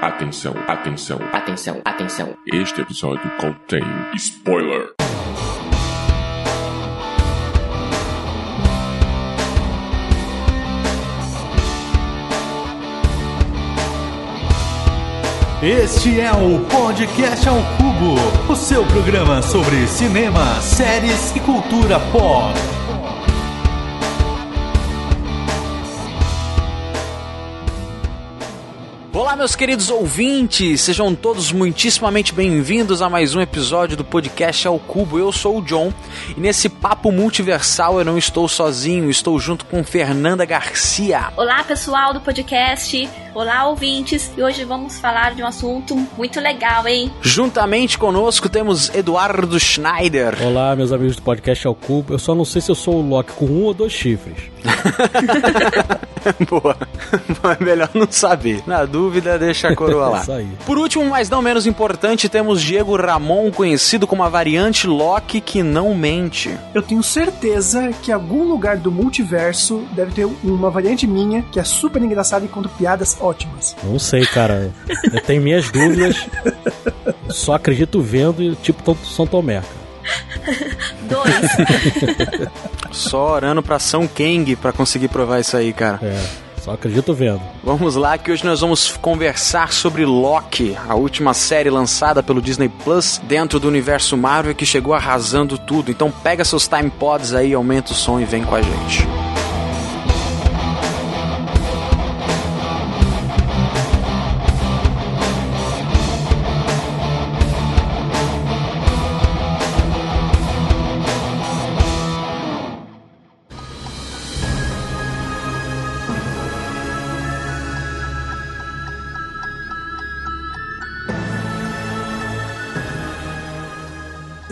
Atenção, atenção, Atenção, atenção. este episódio contém spoiler. Este é o Podcast ao Cubo, o seu programa sobre cinema, séries e cultura pop. Olá, meus queridos ouvintes, sejam todos muitíssimamente bem-vindos a mais um episódio do podcast Ao Cubo. Eu sou o John e nesse papo multiversal eu não estou sozinho, estou junto com Fernanda Garcia. Olá, pessoal do podcast. Olá, ouvintes. E hoje vamos falar de um assunto muito legal, hein? Juntamente conosco temos Eduardo Schneider. Olá, meus amigos do podcast ao Cubo. Eu só não sei se eu sou o Loki com um ou dois chifres. Boa, mas melhor não saber. Na dúvida, deixa a coroa lá. Por último, mas não menos importante, temos Diego Ramon, conhecido como a variante Loki que não mente. Eu tenho certeza que em algum lugar do multiverso deve ter uma variante minha que é super engraçada e conta piadas ótimas. Não sei, cara. Eu tenho minhas dúvidas. Só acredito vendo e tipo São Tomé. cara. Dois. Só orando pra São Kang pra conseguir provar isso aí, cara. É, só acredito vendo. Vamos lá, que hoje nós vamos conversar sobre Loki, a última série lançada pelo Disney Plus dentro do universo Marvel que chegou arrasando tudo. Então pega seus time pods aí, aumenta o som e vem com a gente.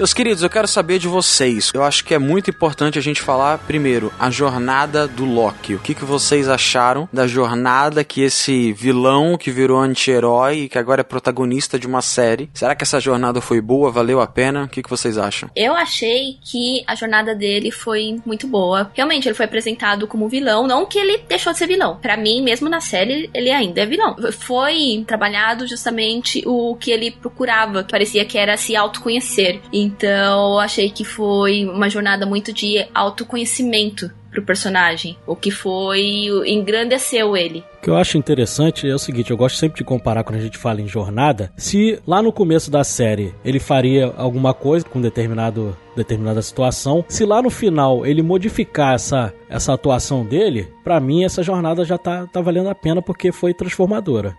Meus queridos, eu quero saber de vocês. Eu acho que é muito importante a gente falar primeiro a jornada do Loki. O que, que vocês acharam da jornada que esse vilão que virou anti-herói e que agora é protagonista de uma série? Será que essa jornada foi boa? Valeu a pena? O que, que vocês acham? Eu achei que a jornada dele foi muito boa. Realmente, ele foi apresentado como vilão. Não que ele deixou de ser vilão. Pra mim, mesmo na série, ele ainda é vilão. Foi trabalhado justamente o que ele procurava. que Parecia que era se autoconhecer. Então, eu achei que foi uma jornada muito de autoconhecimento pro personagem. O que foi. engrandeceu ele. O que eu acho interessante é o seguinte, eu gosto sempre de comparar quando a gente fala em jornada, se lá no começo da série ele faria alguma coisa com determinado, determinada situação, se lá no final ele modificar essa, essa atuação dele, pra mim essa jornada já tá, tá valendo a pena porque foi transformadora.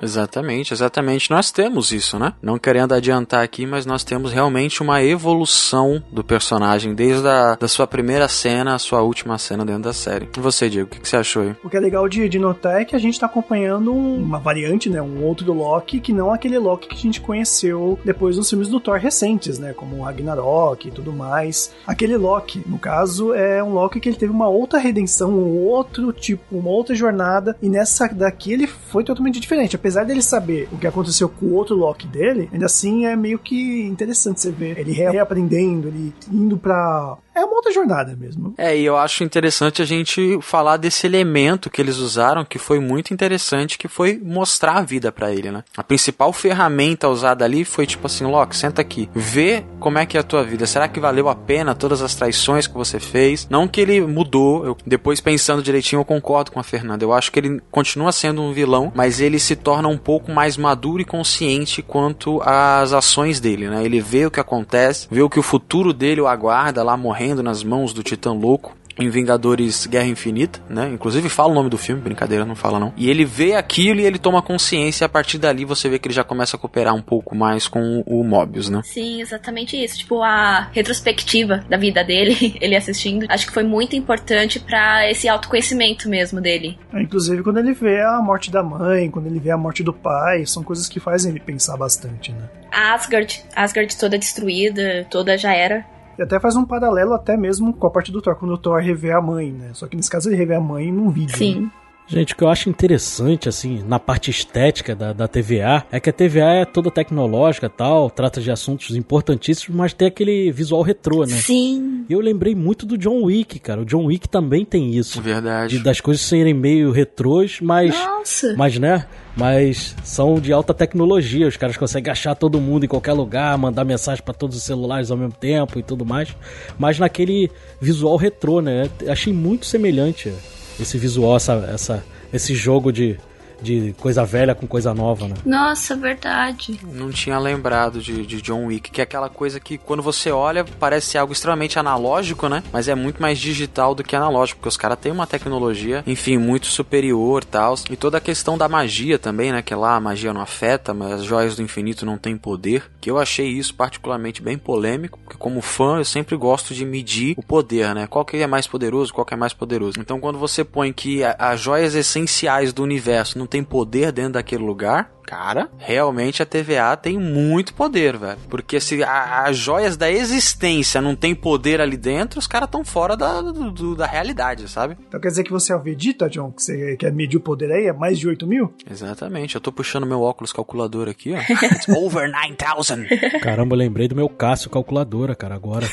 Exatamente, exatamente. Nós temos isso, né? Não querendo adiantar aqui, mas nós temos realmente uma evolução do personagem desde a da sua primeira cena à sua última cena dentro da série. E você, Diego, o que, que você achou aí? O que é legal de, de notar é que a gente tá acompanhando um- uma variante, né? Um outro Loki que não aquele Loki que a gente conheceu depois dos filmes do Thor recentes, né? Como o Ragnarok e tudo mais. Aquele Loki, no caso, é um Loki que ele teve uma outra redenção, um outro tipo, uma outra jornada. E nessa daqui ele foi totalmente diferente. Apesar dele saber o que aconteceu com o outro Loki dele, ainda assim é meio que interessante você ver ele re- reaprendendo, ele indo pra. É uma outra jornada mesmo. É, e eu acho interessante a gente falar desse elemento que eles usaram, que foi muito interessante, que foi mostrar a vida pra ele, né? A principal ferramenta usada ali foi tipo assim, Loki, senta aqui, vê como é que é a tua vida. Será que valeu a pena todas as traições que você fez? Não que ele mudou, eu, depois pensando direitinho, eu concordo com a Fernanda. Eu acho que ele continua sendo um vilão, mas ele se torna um pouco mais maduro e consciente quanto às ações dele, né? Ele vê o que acontece, vê o que o futuro dele o aguarda lá morrendo nas mãos do Titã Louco. Em Vingadores Guerra Infinita, né? Inclusive fala o nome do filme, brincadeira, não fala não. E ele vê aquilo e ele toma consciência, e a partir dali você vê que ele já começa a cooperar um pouco mais com o Mobius, né? Sim, exatamente isso. Tipo, a retrospectiva da vida dele, ele assistindo, acho que foi muito importante pra esse autoconhecimento mesmo dele. Inclusive quando ele vê a morte da mãe, quando ele vê a morte do pai, são coisas que fazem ele pensar bastante, né? A Asgard, Asgard toda destruída, toda já era. E até faz um paralelo até mesmo com a parte do Thor, quando o Thor revê a mãe, né? Só que nesse caso ele revê a mãe num vídeo. Sim. né? Gente, o que eu acho interessante, assim, na parte estética da, da TVA, é que a TVA é toda tecnológica tal, trata de assuntos importantíssimos, mas tem aquele visual retrô, né? Sim. E eu lembrei muito do John Wick, cara. O John Wick também tem isso. Verdade. De, das coisas serem meio retrôs, mas. Nossa. Mas, né? Mas são de alta tecnologia. Os caras conseguem achar todo mundo em qualquer lugar, mandar mensagem para todos os celulares ao mesmo tempo e tudo mais. Mas naquele visual retrô, né? Achei muito semelhante esse visual, essa, essa, esse jogo de, de coisa velha com coisa nova, né? Nossa, verdade. Não tinha lembrado de, de John Wick, que é aquela coisa que quando você olha parece algo extremamente analógico, né? Mas é muito mais digital do que analógico, porque os caras têm uma tecnologia, enfim, muito superior tal. E toda a questão da magia também, né? Que lá a magia não afeta, mas as joias do infinito não têm poder. Que eu achei isso particularmente bem polêmico, porque como fã eu sempre gosto de medir o poder, né? Qual que é mais poderoso, qual que é mais poderoso. Então quando você põe que as joias essenciais do universo não tem poder dentro daquele lugar, cara, realmente a TVA tem muito poder, velho. Porque se a- as joias da existência não tem poder ali dentro, os caras estão fora da, do- do- da realidade, sabe? Então quer dizer que você é o Vegeta, John? Que você quer medir o poder aí? É mais de 8 mil? Exatamente. Eu tô puxando meu óculos calculador aqui, ó. It's over 9000. Caramba, eu lembrei do meu Cássio calculadora, cara, agora.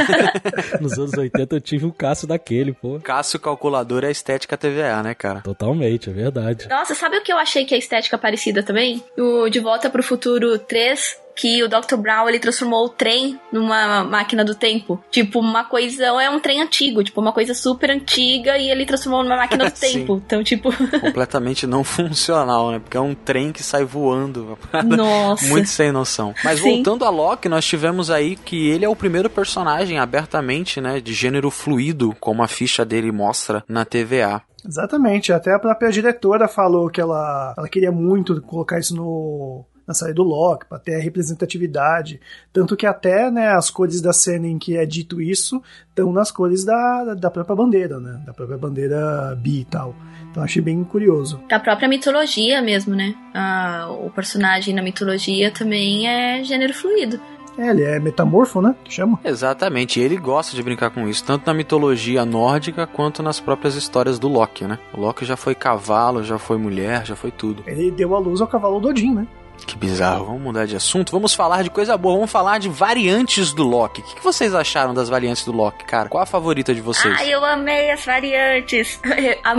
Nos anos 80 eu tive um Cássio daquele, pô. Cássio calculador é a estética TVA, né, cara? Totalmente, é verdade. Nossa, sabe o que eu achei que é estética parecida também? O De Volta pro Futuro 3, que o Dr. Brown ele transformou o trem numa máquina do tempo. Tipo, uma coisa. É um trem antigo, tipo, uma coisa super antiga e ele transformou numa máquina do tempo. Então, tipo. Completamente não funcional, né? Porque é um trem que sai voando. uma parada Nossa. Muito sem noção. Mas Sim. voltando a Loki, nós tivemos aí que ele é o primeiro personagem abertamente, né, de gênero fluido, como a ficha dele mostra na TVA. Exatamente. Até a própria diretora falou que ela, ela queria muito colocar isso no na série do Loki, para ter a representatividade. Tanto que até né, as cores da cena em que é dito isso estão nas cores da, da própria bandeira, né? Da própria bandeira bi e tal. Então achei bem curioso. Da própria mitologia mesmo, né? Ah, o personagem na mitologia também é gênero fluido. É, ele é metamorfo, né? Que chama. Exatamente, e ele gosta de brincar com isso, tanto na mitologia nórdica quanto nas próprias histórias do Loki, né? O Loki já foi cavalo, já foi mulher, já foi tudo. Ele deu a luz ao cavalo do Odin, né? Que bizarro, vamos mudar de assunto, vamos falar de coisa boa, vamos falar de variantes do Loki. O que que vocês acharam das variantes do Loki, cara? Qual a favorita de vocês? Ai, eu amei as variantes.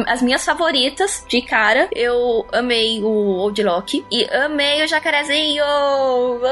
As minhas favoritas, de cara, eu amei o Old Loki e amei o jacarezinho.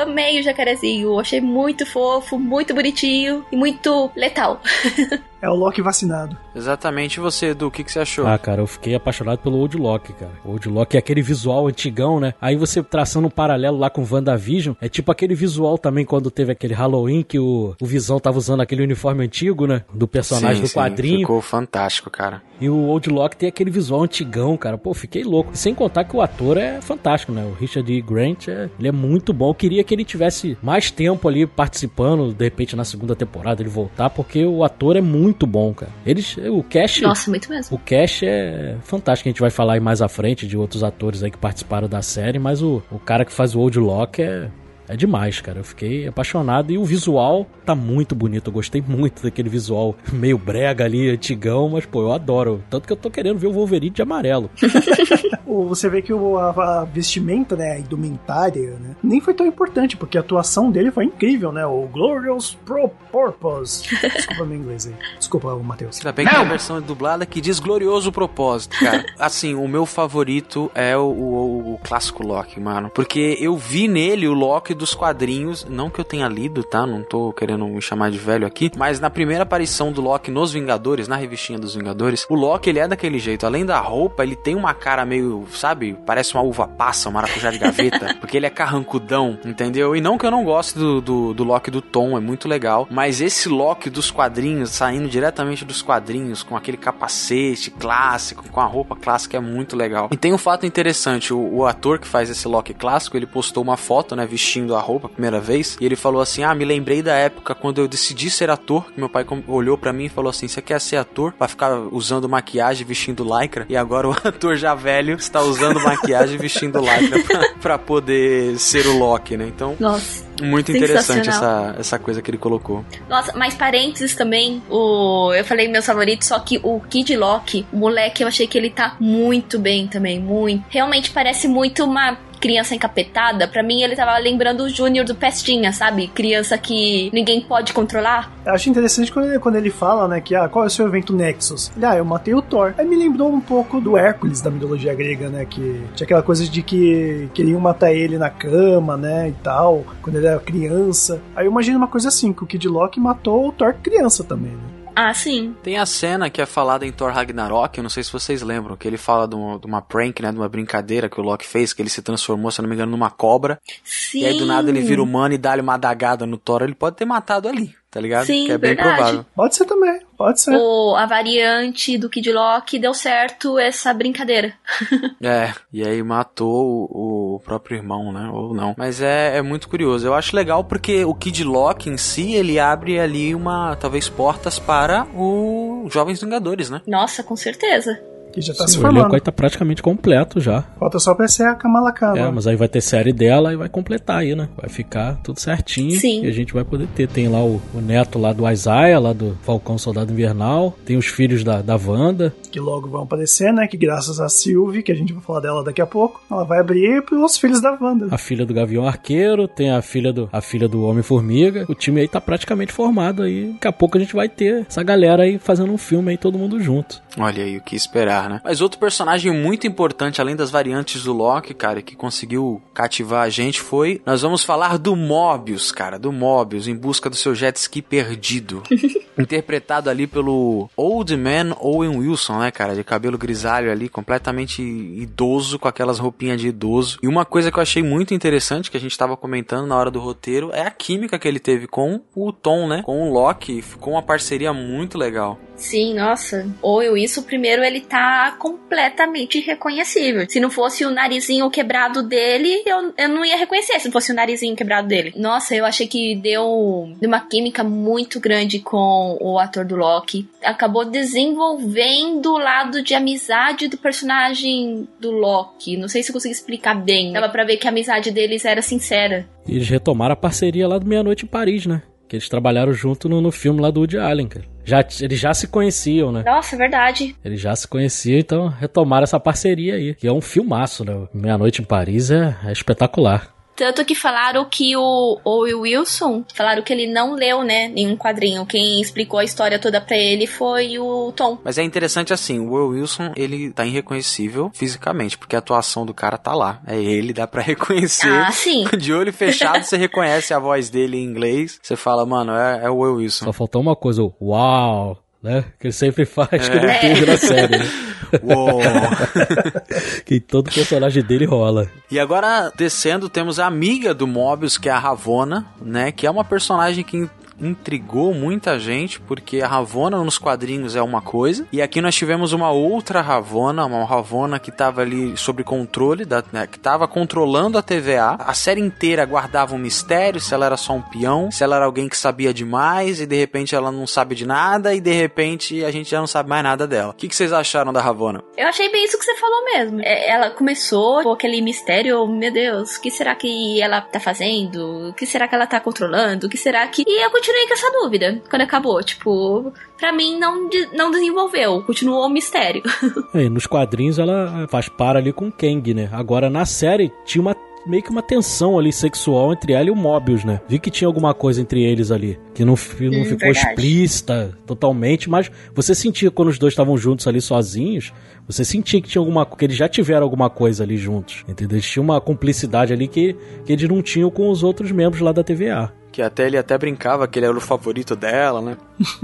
Amei o jacarezinho. Achei muito fofo, muito bonitinho e muito letal. É o Loki vacinado. Exatamente, e você, Edu, o que, que você achou? Ah, cara, eu fiquei apaixonado pelo Old Lock, cara. O Old Lock é aquele visual antigão, né? Aí você traçando um paralelo lá com WandaVision, é tipo aquele visual também quando teve aquele Halloween que o, o Visão tava usando aquele uniforme antigo, né? Do personagem Sim, do sim, quadrinho. Ficou fantástico, cara. E o Old Lock tem aquele visual antigão, cara. Pô, fiquei louco. Sem contar que o ator é fantástico, né? O Richard E. Grant, é, ele é muito bom. Eu queria que ele tivesse mais tempo ali participando, de repente na segunda temporada ele voltar, porque o ator é muito bom, cara. Eles, o Cash... Nossa, muito mesmo. O Cash é fantástico, a gente vai falar aí mais à frente de outros atores aí que participaram da série, mas o, o cara que faz o Old Lock é, é demais, cara. Eu fiquei apaixonado e o visual tá muito bonito. Eu gostei muito daquele visual meio brega ali, antigão, mas pô, eu adoro. Tanto que eu tô querendo ver o Wolverine de amarelo. Você vê que o- a, a vestimenta, né, a indumentária, né, nem foi tão importante, porque a atuação dele foi incrível, né? O Glorious Pro Purpose. Desculpa meu inglês aí. Desculpa, o Matheus. Ainda bem que tem a versão dublada que diz glorioso propósito, cara. assim, o meu favorito é o, o- o clássico Loki, mano. Porque eu vi nele o Loki dos quadrinhos, não que eu tenha lido, tá? Não tô querendo me chamar de velho aqui, mas na primeira aparição do Loki nos Vingadores, na revistinha dos Vingadores, o Loki ele é daquele jeito. Além da roupa, ele tem uma cara meio, sabe? Parece uma uva passa, um maracujá de gaveta. porque ele é carrancudão, entendeu? E não que eu não goste do, do, do Loki do Tom, é muito legal. Mas esse Loki dos quadrinhos, saindo diretamente dos quadrinhos, com aquele capacete clássico, com a roupa clássica, é muito legal. E tem um fato interessante: o, o ator que faz esse Loki clássico, ele postou uma foto, né, vestindo a roupa a primeira vez, e ele falou assim: Ah, me lembrei da época quando eu decidi ser ator, que meu pai olhou pra mim e falou assim: Você quer ser ator? Vai ficar usando maquiagem, vestindo lycra? E agora o ator já velho está usando maquiagem e vestindo lycra pra, pra poder ser o Loki, né? Então. Nossa. Muito interessante essa, essa coisa que ele colocou. Nossa, mais parênteses também, o eu falei meus favoritos, só que o Kid Loki, o moleque, eu achei que ele tá muito bem também, muito. Realmente parece muito uma criança encapetada. Pra mim, ele tava lembrando o Júnior do Pestinha, sabe? Criança que ninguém pode controlar. Eu acho interessante quando ele, quando ele fala, né, que, ah, qual é o seu evento Nexus? Ele, ah, eu matei o Thor. Aí me lembrou um pouco do Hércules da mitologia grega, né, que tinha aquela coisa de que queriam matar ele na cama, né, e tal, quando ele era criança. Aí eu imagino uma coisa assim, que o Kid Loki matou o Thor criança também, né? Ah, sim. Tem a cena que é falada em Thor Ragnarok, eu não sei se vocês lembram, que ele fala de uma, de uma prank, né, de uma brincadeira que o Loki fez, que ele se transformou, se não me engano, numa cobra. Sim. E aí do nada ele vira humano e dá-lhe uma adagada no Thor, ele pode ter matado ali, tá ligado? Sim, que é bem verdade. provável. Pode ser também, pode ser. O, a variante do Kid Loki deu certo essa brincadeira. É, e aí matou o, o próprio irmão, né? Ou não. Mas é, é muito curioso. Eu acho legal porque o Kid Loki em si, ele abre ali uma, talvez, portas para o Jovens Vingadores, né? Nossa, com certeza. Que já tá Sim, se o elenco formando. aí tá praticamente completo já. Falta só aparecer a Kamala Khan. É, mas aí vai ter série dela e vai completar aí, né? Vai ficar tudo certinho. Sim. E a gente vai poder ter. Tem lá o, o neto lá do Isaiah, lá do Falcão Soldado Invernal. Tem os filhos da, da Wanda. que logo vão aparecer, né? Que graças a Sylvie, que a gente vai falar dela daqui a pouco, ela vai abrir pros filhos da Wanda. A filha do Gavião Arqueiro. Tem a filha do, a filha do Homem-Formiga. O time aí tá praticamente formado aí. Daqui a pouco a gente vai ter essa galera aí fazendo um filme aí, todo mundo junto. Olha aí o que esperar, né? Mas outro personagem muito importante, além das variantes do Loki, cara, que conseguiu cativar a gente foi. Nós vamos falar do Mobius, cara, do Mobius, em busca do seu jet ski perdido. Interpretado ali pelo Old Man Owen Wilson, né, cara? De cabelo grisalho ali, completamente idoso, com aquelas roupinhas de idoso. E uma coisa que eu achei muito interessante, que a gente tava comentando na hora do roteiro, é a química que ele teve com o Tom, né? Com o Loki. Ficou uma parceria muito legal. Sim, nossa. Ou eu isso, primeiro ele tá completamente reconhecível. Se não fosse o narizinho quebrado dele, eu, eu não ia reconhecer se não fosse o narizinho quebrado dele. Nossa, eu achei que deu, uma química muito grande com o ator do Loki. Acabou desenvolvendo o lado de amizade do personagem do Loki. Não sei se eu consegui explicar bem. Dava pra ver que a amizade deles era sincera. E eles retomaram a parceria lá do Meia Noite em Paris, né? Que eles trabalharam junto no, no filme lá do Woody Allen, cara. Já, eles já se conheciam, né? Nossa, é verdade. Eles já se conheciam, então retomaram essa parceria aí. Que é um filmaço, né? Meia Noite em Paris é, é espetacular. Tanto que falaram que o Owen Wilson, falaram que ele não leu, né, nenhum quadrinho. Quem explicou a história toda pra ele foi o Tom. Mas é interessante assim, o Will Wilson, ele tá irreconhecível fisicamente, porque a atuação do cara tá lá. É ele, dá pra reconhecer. Ah, sim. De olho fechado, você reconhece a voz dele em inglês. Você fala, mano, é, é o Will Wilson. Só faltou uma coisa, o uau, né? Que ele sempre faz, que É. não teve na série, né? Uou. Que todo personagem dele rola. E agora, descendo, temos a amiga do Mobius, que é a Ravonna, né? Que é uma personagem que intrigou muita gente, porque a Ravonna nos quadrinhos é uma coisa, e aqui nós tivemos uma outra Ravonna, uma Ravonna que estava ali sob controle, da, né, que estava controlando a TVA. A série inteira guardava um mistério, se ela era só um peão, se ela era alguém que sabia demais, e de repente ela não sabe de nada, e de repente a gente já não sabe mais nada dela. O que, que vocês acharam da Ravonna? Eu achei bem isso que você falou mesmo. É, ela começou com aquele mistério, meu Deus, o que será que ela tá fazendo? O que será que ela tá controlando? O que será que. E eu continuei com essa dúvida quando acabou. Tipo, pra mim não, não desenvolveu, continuou o mistério. E nos quadrinhos ela faz par ali com o Kang, né? Agora na série tinha uma meio que uma tensão ali sexual entre ela e o Mobius, né? Vi que tinha alguma coisa entre eles ali, que não, não Hum, ficou verdade. explícita totalmente, mas você sentia quando os dois estavam juntos ali sozinhos, você sentia que tinha alguma que eles já tiveram alguma coisa ali juntos, entendeu? Eles tinham uma cumplicidade ali que, que eles não tinham com os outros membros lá da TVA. Que até ele até brincava que ele era o favorito dela, né?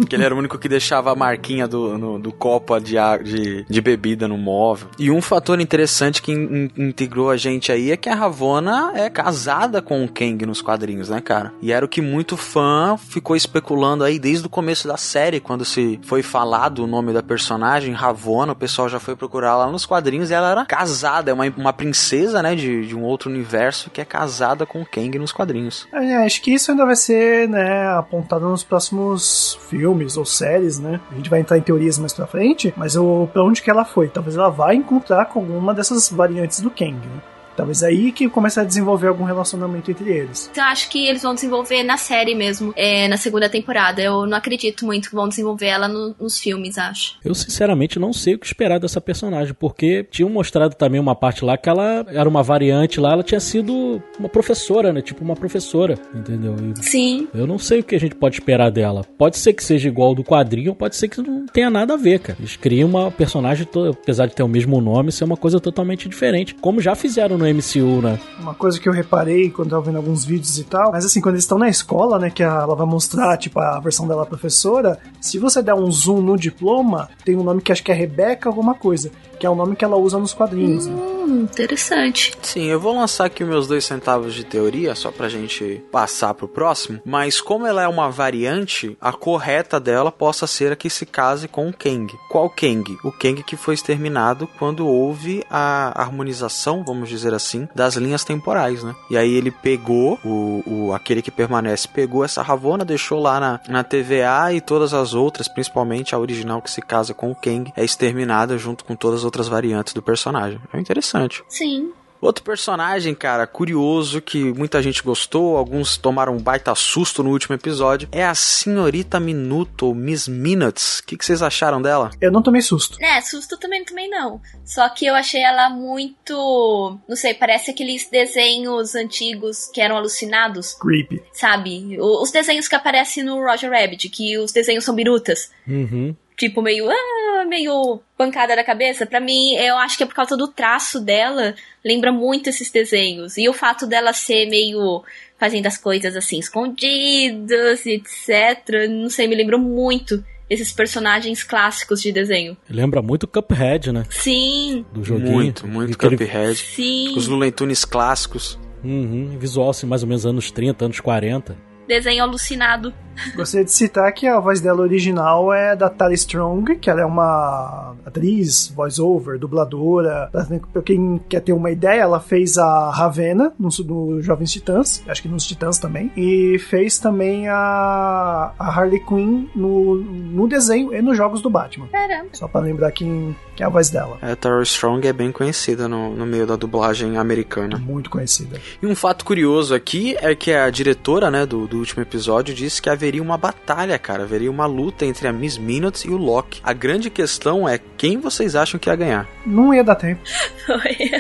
Que ele era o único que deixava a marquinha do, no- do copo de, de, de bebida no móvel. E um fator interessante que in- in- integrou a gente aí é que a Ravonna é casada com o Kang nos quadrinhos, né, cara? E era o que muito fã ficou especulando aí desde o começo da série, quando se foi falado o nome da personagem, Ravonna, o pessoal já foi procurar lá nos quadrinhos e ela era casada, é uma, uma princesa, né, de, de um outro universo que é casada com o Kang nos quadrinhos. É, acho que isso ainda vai ser, né, apontado nos próximos filmes ou séries, né? A gente vai entrar em teorias mais pra frente, mas o, pra onde que ela foi? Talvez ela vá encontrar com alguma dessas variantes do Kang, né? Talvez aí que começa a desenvolver algum relacionamento entre eles. Eu acho que eles vão desenvolver na série mesmo, é, na segunda temporada. Eu não acredito muito que vão desenvolver ela no- nos filmes, acho. Eu sinceramente não sei o que esperar dessa personagem, porque tinham mostrado também uma parte lá que ela era uma variante lá, ela tinha sido uma professora, né? Tipo uma professora, entendeu? E Sim. eu não sei o que a gente pode esperar dela. Pode ser que seja igual ao do quadrinho, ou pode ser que não tenha nada a ver, cara. Eles criam uma personagem, apesar de ter o mesmo nome, ser uma coisa totalmente diferente, como já fizeram no MCU, né? Uma coisa que eu reparei quando tava vendo alguns vídeos e tal, mas assim, quando eles estão na escola, né, que ela vai mostrar, tipo, a versão dela professora, se você der um zoom no diploma, tem um nome que acho que é Rebeca alguma coisa, que é o nome que ela usa nos quadrinhos. né? Interessante. Sim, eu vou lançar aqui meus dois centavos de teoria, só pra gente passar pro próximo. Mas como ela é uma variante, a correta dela possa ser a que se case com o Kang. Qual Kang? O Kang que foi exterminado quando houve a harmonização, vamos dizer assim, das linhas temporais, né? E aí ele pegou, o, o aquele que permanece, pegou essa Ravona, deixou lá na, na TVA e todas as outras, principalmente a original que se casa com o Kang, é exterminada junto com todas as outras variantes do personagem. É interessante. Sim. Outro personagem, cara, curioso que muita gente gostou, alguns tomaram um baita susto no último episódio, é a Senhorita Minuto, ou Miss Minutes. O que, que vocês acharam dela? Eu não tomei susto. É, susto também, também não. Só que eu achei ela muito. Não sei, parece aqueles desenhos antigos que eram alucinados, Creepy. sabe? O- Os desenhos que aparecem no Roger Rabbit, que os desenhos são birutas. Uhum. Tipo, meio. Ah, meio pancada da cabeça. Pra mim, eu acho que é por causa do traço dela. Lembra muito esses desenhos. E o fato dela ser meio. fazendo as coisas assim, escondidas, etc. Não sei, me lembrou muito esses personagens clássicos de desenho. Lembra muito Cuphead, né? Sim, Do joguinho. Muito, muito Aquele- Cuphead. sim. Os Looney Tunes clássicos. Uhum. Visual assim, mais ou menos anos 30, anos 40. Desenho alucinado. Gostaria de citar que a voz dela original é da Tali Strong, que ela é uma atriz, voice-over, dubladora. Pra quem quer ter uma ideia, ela fez a Ravena no, no Jovens Titãs, acho que nos Titãs também, e fez também a, a Harley Quinn no, no desenho e nos jogos do Batman. Caramba. Só pra lembrar quem, quem é a voz dela. A Tara Strong é bem conhecida no, no meio da dublagem americana. Muito conhecida. E um fato curioso aqui é que a diretora, né, do, do último episódio disse que haveria uma batalha, cara, haveria uma luta entre a Miss Minutes e o Loki. A grande questão é quem vocês acham que ia ganhar? Não ia dar tempo. Foi.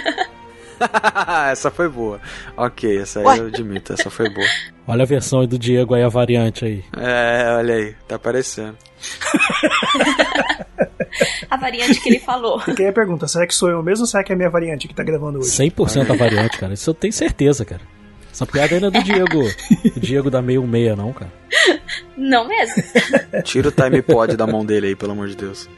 essa foi boa. Ok, essa aí eu admito, essa foi boa. Olha a versão aí do Diego aí, a variante aí. É, olha aí, tá aparecendo. A variante que ele falou. Aí a pergunta: será que sou eu mesmo ou será que é a minha variante que tá gravando hoje? 100% a variante, cara. Isso eu tenho certeza, cara. Essa piada ainda é do Diego. O Diego da meio meia, não, cara. Não mesmo. Tira o time pod da mão dele aí, pelo amor de Deus.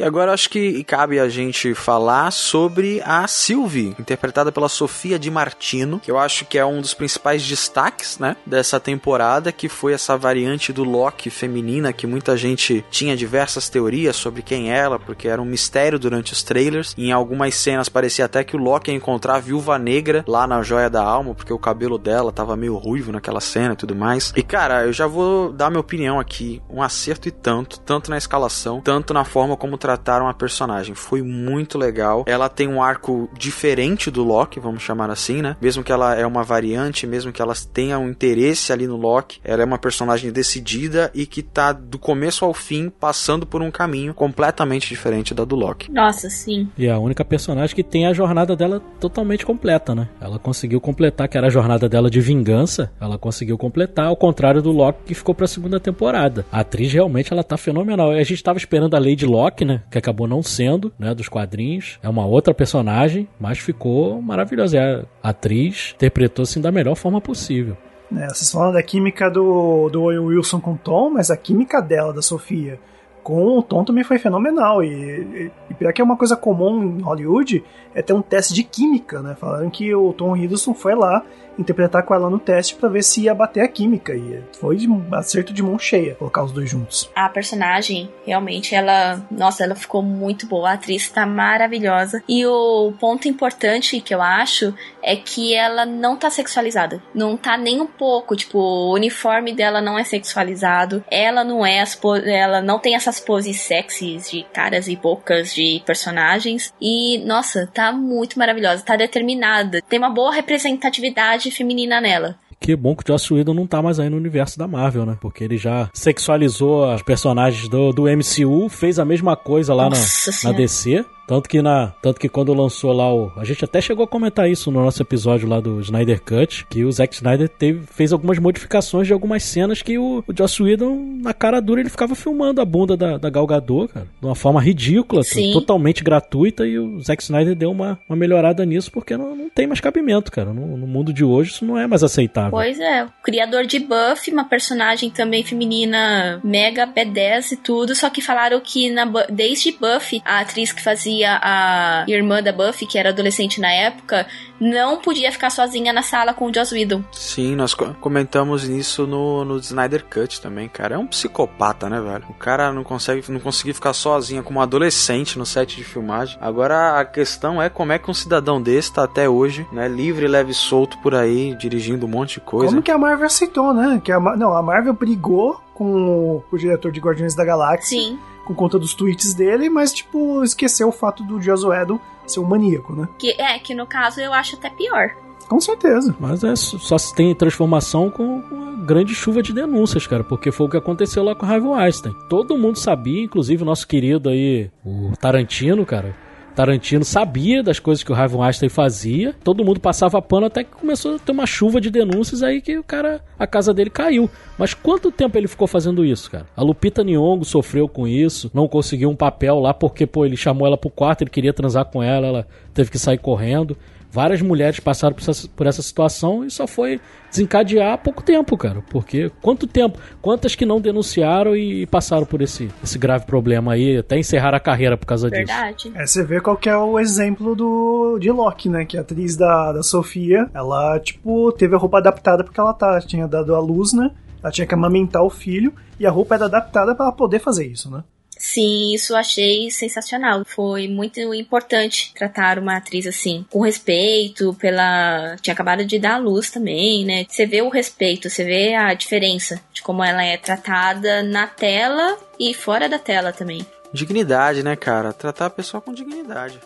E agora acho que cabe a gente falar sobre a Sylvie, interpretada pela Sofia Di Martino, que eu acho que é um dos principais destaques, né, dessa temporada, que foi essa variante do Loki feminina, que muita gente tinha diversas teorias sobre quem ela, porque era um mistério durante os trailers. Em algumas cenas parecia até que o Loki ia encontrar a Viúva Negra lá na Joia da Alma, porque o cabelo dela tava meio ruivo naquela cena e tudo mais. E cara, eu já vou dar minha opinião aqui, um acerto e tanto, tanto na escalação, tanto na forma como trataram a personagem. Foi muito legal. Ela tem um arco diferente do Loki, vamos chamar assim, né? Mesmo que ela é uma variante, mesmo que ela tenha um interesse ali no Loki, ela é uma personagem decidida e que tá do começo ao fim passando por um caminho completamente diferente da do Loki. Nossa, sim. E é a única personagem que tem a jornada dela totalmente completa, né? Ela conseguiu completar, que era a jornada dela de vingança, ela conseguiu completar, ao contrário do Loki que ficou pra segunda temporada. A atriz realmente ela tá fenomenal. A gente tava esperando a Lady Locke, né? Que acabou não sendo, né? Dos quadrinhos. É uma outra personagem, mas ficou maravilhosa. A atriz interpretou assim da melhor forma possível. É, vocês falam da química do, do Wilson com o Tom, mas a química dela, da Sofia, com o Tom também foi fenomenal. E, e, e pior que é uma coisa comum em Hollywood, é ter um teste de química, né? Falando que o Tom Hiddleston foi lá interpretar com ela no teste pra ver se ia bater a química. E foi de um acerto de mão cheia colocar os dois juntos. A personagem, realmente, ela. Nossa, ela ficou muito boa. A atriz tá maravilhosa. E o ponto importante que eu acho é que ela não tá sexualizada. Não tá nem um pouco. Tipo, o uniforme dela não é sexualizado. Ela não é as ela não tem essas poses sexys de caras e bocas de personagens. E, nossa, tá muito maravilhosa. Tá determinada. Tem uma boa representatividade feminina nela. Que bom que o Joss Whedon não tá mais aí no universo da Marvel, né? Porque ele já sexualizou os personagens do, do MCU, fez a mesma coisa lá na, na. DC. Tanto que, na, tanto que quando lançou lá o. A gente até chegou a comentar isso no nosso episódio lá do Snyder Cut. Que o Zack Snyder teve, fez algumas modificações de algumas cenas que o, o Joss Whedon, na cara dura, ele ficava filmando a bunda da, da Gal Gadot, cara. De uma forma ridícula, Sim. totalmente gratuita. E o Zack Snyder deu uma, uma melhorada nisso porque não, não tem mais cabimento, cara. No, no mundo de hoje isso não é mais aceitável. Pois é, o criador de Buffy, uma personagem também feminina mega B10 e tudo, só que falaram que na, desde Buffy, a atriz que fazia a irmã da Buffy, que era adolescente na época, não podia ficar sozinha na sala com o Joss Whedon. Sim, nós co- comentamos isso no, no Snyder Cut também, cara. É um psicopata, né, velho? O cara não consegue não conseguir ficar sozinha como um adolescente no set de filmagem. Agora a questão é como é que um cidadão desse tá até hoje, né, livre, leve e solto por aí, dirigindo um monte de coisa. Como que a Marvel aceitou, né? Que a, não, a Marvel brigou com o, o diretor de Guardiões da Galáxia Sim. Com conta dos tweets dele, mas, tipo, esqueceu o fato do Joss Whedon ser um maníaco, né? Que, é, que no caso eu acho até pior. Com certeza. Mas é só se tem transformação com com uma grande chuva de denúncias, cara, porque foi o que aconteceu lá com o Harvey Weinstein. Todo mundo sabia, inclusive o nosso querido aí, o Tarantino, cara. Tarantino sabia das coisas que o Harvey Weinstein fazia, todo mundo passava pano até que começou a ter uma chuva de denúncias aí que o cara, a casa dele caiu. Mas quanto tempo ele ficou fazendo isso, cara? A Lupita Nyong'o sofreu com isso, não conseguiu um papel lá porque, pô, ele chamou ela pro quarto, ele queria transar com ela, ela teve que sair correndo. Várias mulheres passaram por essa, por essa situação e só foi desencadear há pouco tempo, cara. Porque quanto tempo? Quantas que não denunciaram e passaram por esse, esse grave problema aí, até encerrar a carreira por causa disso? Verdade. É, você vê qual que é o exemplo do de Loki, né? Que a atriz da, da Sofia, ela, tipo, teve a roupa adaptada porque ela tá, tinha dado a luz, né? Ela tinha que amamentar o filho e a roupa era adaptada pra ela poder fazer isso, né? Sim, isso achei sensacional. Foi muito importante tratar uma atriz assim, com respeito, pela. Tinha acabado de dar à luz também, né? Você vê o respeito, você vê a diferença de como ela é tratada na tela e fora da tela também. Dignidade, né, cara? Tratar a pessoa com dignidade.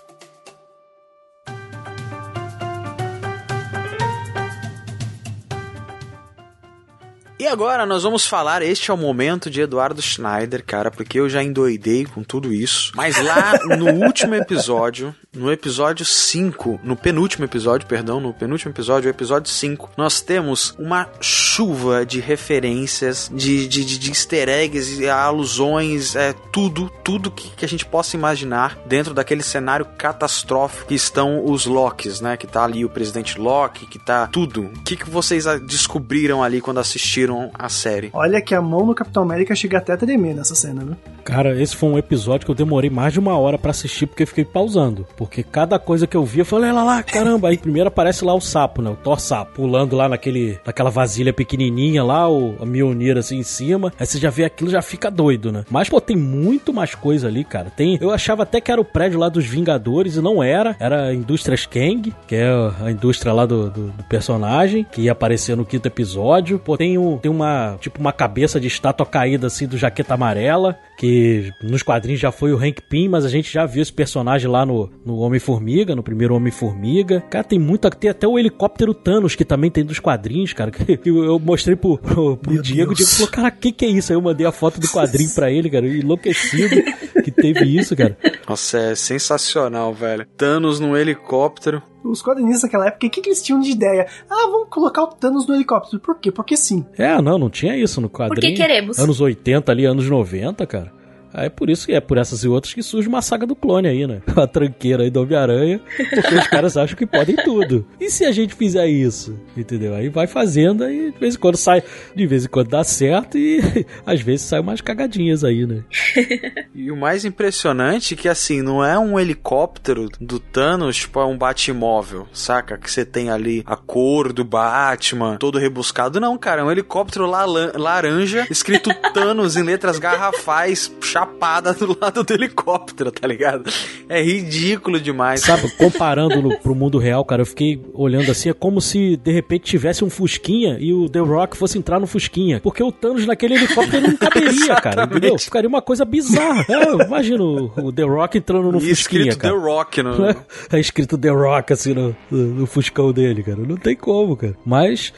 E agora nós vamos falar, este é o momento de Eduardo Schneider, cara, porque eu já endoidei com tudo isso. Mas lá no último episódio, no episódio 5, no penúltimo episódio, perdão, no penúltimo episódio, o episódio 5, nós temos uma chuva de referências, de, de, de, de easter eggs, alusões, é, tudo, tudo que, que a gente possa imaginar dentro daquele cenário catastrófico que estão os Locks, né? Que tá ali o presidente Locke, que tá tudo. O que, que vocês descobriram ali quando assistiram a série? Olha que a mão no Capitão América chega até a tremer nessa cena, né? Cara, esse foi um episódio que eu demorei mais de uma hora pra assistir porque eu fiquei pausando. Porque cada coisa que eu via, eu falei, lá, lá, caramba. Aí primeiro aparece lá o sapo, né? O Thor sapo, pulando lá naquele, naquela vasilha pequenininha lá, o a Mjolnir assim em cima. Aí você já vê aquilo, já fica doido, né? Mas, pô, tem muito mais coisa ali, cara. Tem, eu achava até que era o prédio lá dos Vingadores e não era. Era a Indústrias Kang, que é a indústria lá do, do, do personagem, que ia aparecer no quinto episódio. Pô, tem, tem uma, tipo, uma cabeça de estátua caída assim do Jaqueta Amarela, que nos quadrinhos já foi o Hank Pym, mas a gente já viu esse personagem lá no, no Homem-Formiga, no primeiro Homem-Formiga. Cara, tem muita. Tem até o helicóptero Thanos, que também tem dos quadrinhos, cara. Que eu, eu mostrei pro, pro, pro Diego. O Deus. Diego falou, cara, o que, que é isso? Aí eu mandei a foto do quadrinho pra ele, cara. Enlouquecido que teve isso, cara. Nossa, é sensacional, velho. Thanos num helicóptero. Os quadrinistas daquela época, o que, que eles tinham de ideia? Ah, vamos colocar o Thanos no helicóptero. Por quê? Porque sim. É, não, não tinha isso no quadrinho. Porque queremos. Anos 80 ali, anos 90, cara. Aí é por isso que é por essas e outras que surge uma saga do clone aí, né? A tranqueira aí do Homem-Aranha, porque os caras acham que podem tudo. E se a gente fizer isso? Entendeu? Aí vai fazendo, aí de vez em quando sai, de vez em quando dá certo e às vezes sai umas cagadinhas aí, né? E o mais impressionante é que, assim, não é um helicóptero do Thanos, tipo, é um Batmóvel, saca? Que você tem ali a cor do Batman, todo rebuscado. Não, cara, é um helicóptero lala- laranja, escrito Thanos em letras garrafais, chapada do lado do helicóptero, tá ligado? É ridículo demais. Sabe, comparando no, pro mundo real, cara, eu fiquei olhando assim, é como se de repente tivesse um Fusquinha e o The Rock fosse entrar no Fusquinha. Porque o Thanos naquele helicóptero não caberia, cara, entendeu? Ficaria uma coisa bizarra. É, imagina o, The Rock entrando no E Fusquinha, escrito The cara. Rock no... É escrito The Rock assim no, no, no Fuscão dele, cara. Não tem como, cara. Mas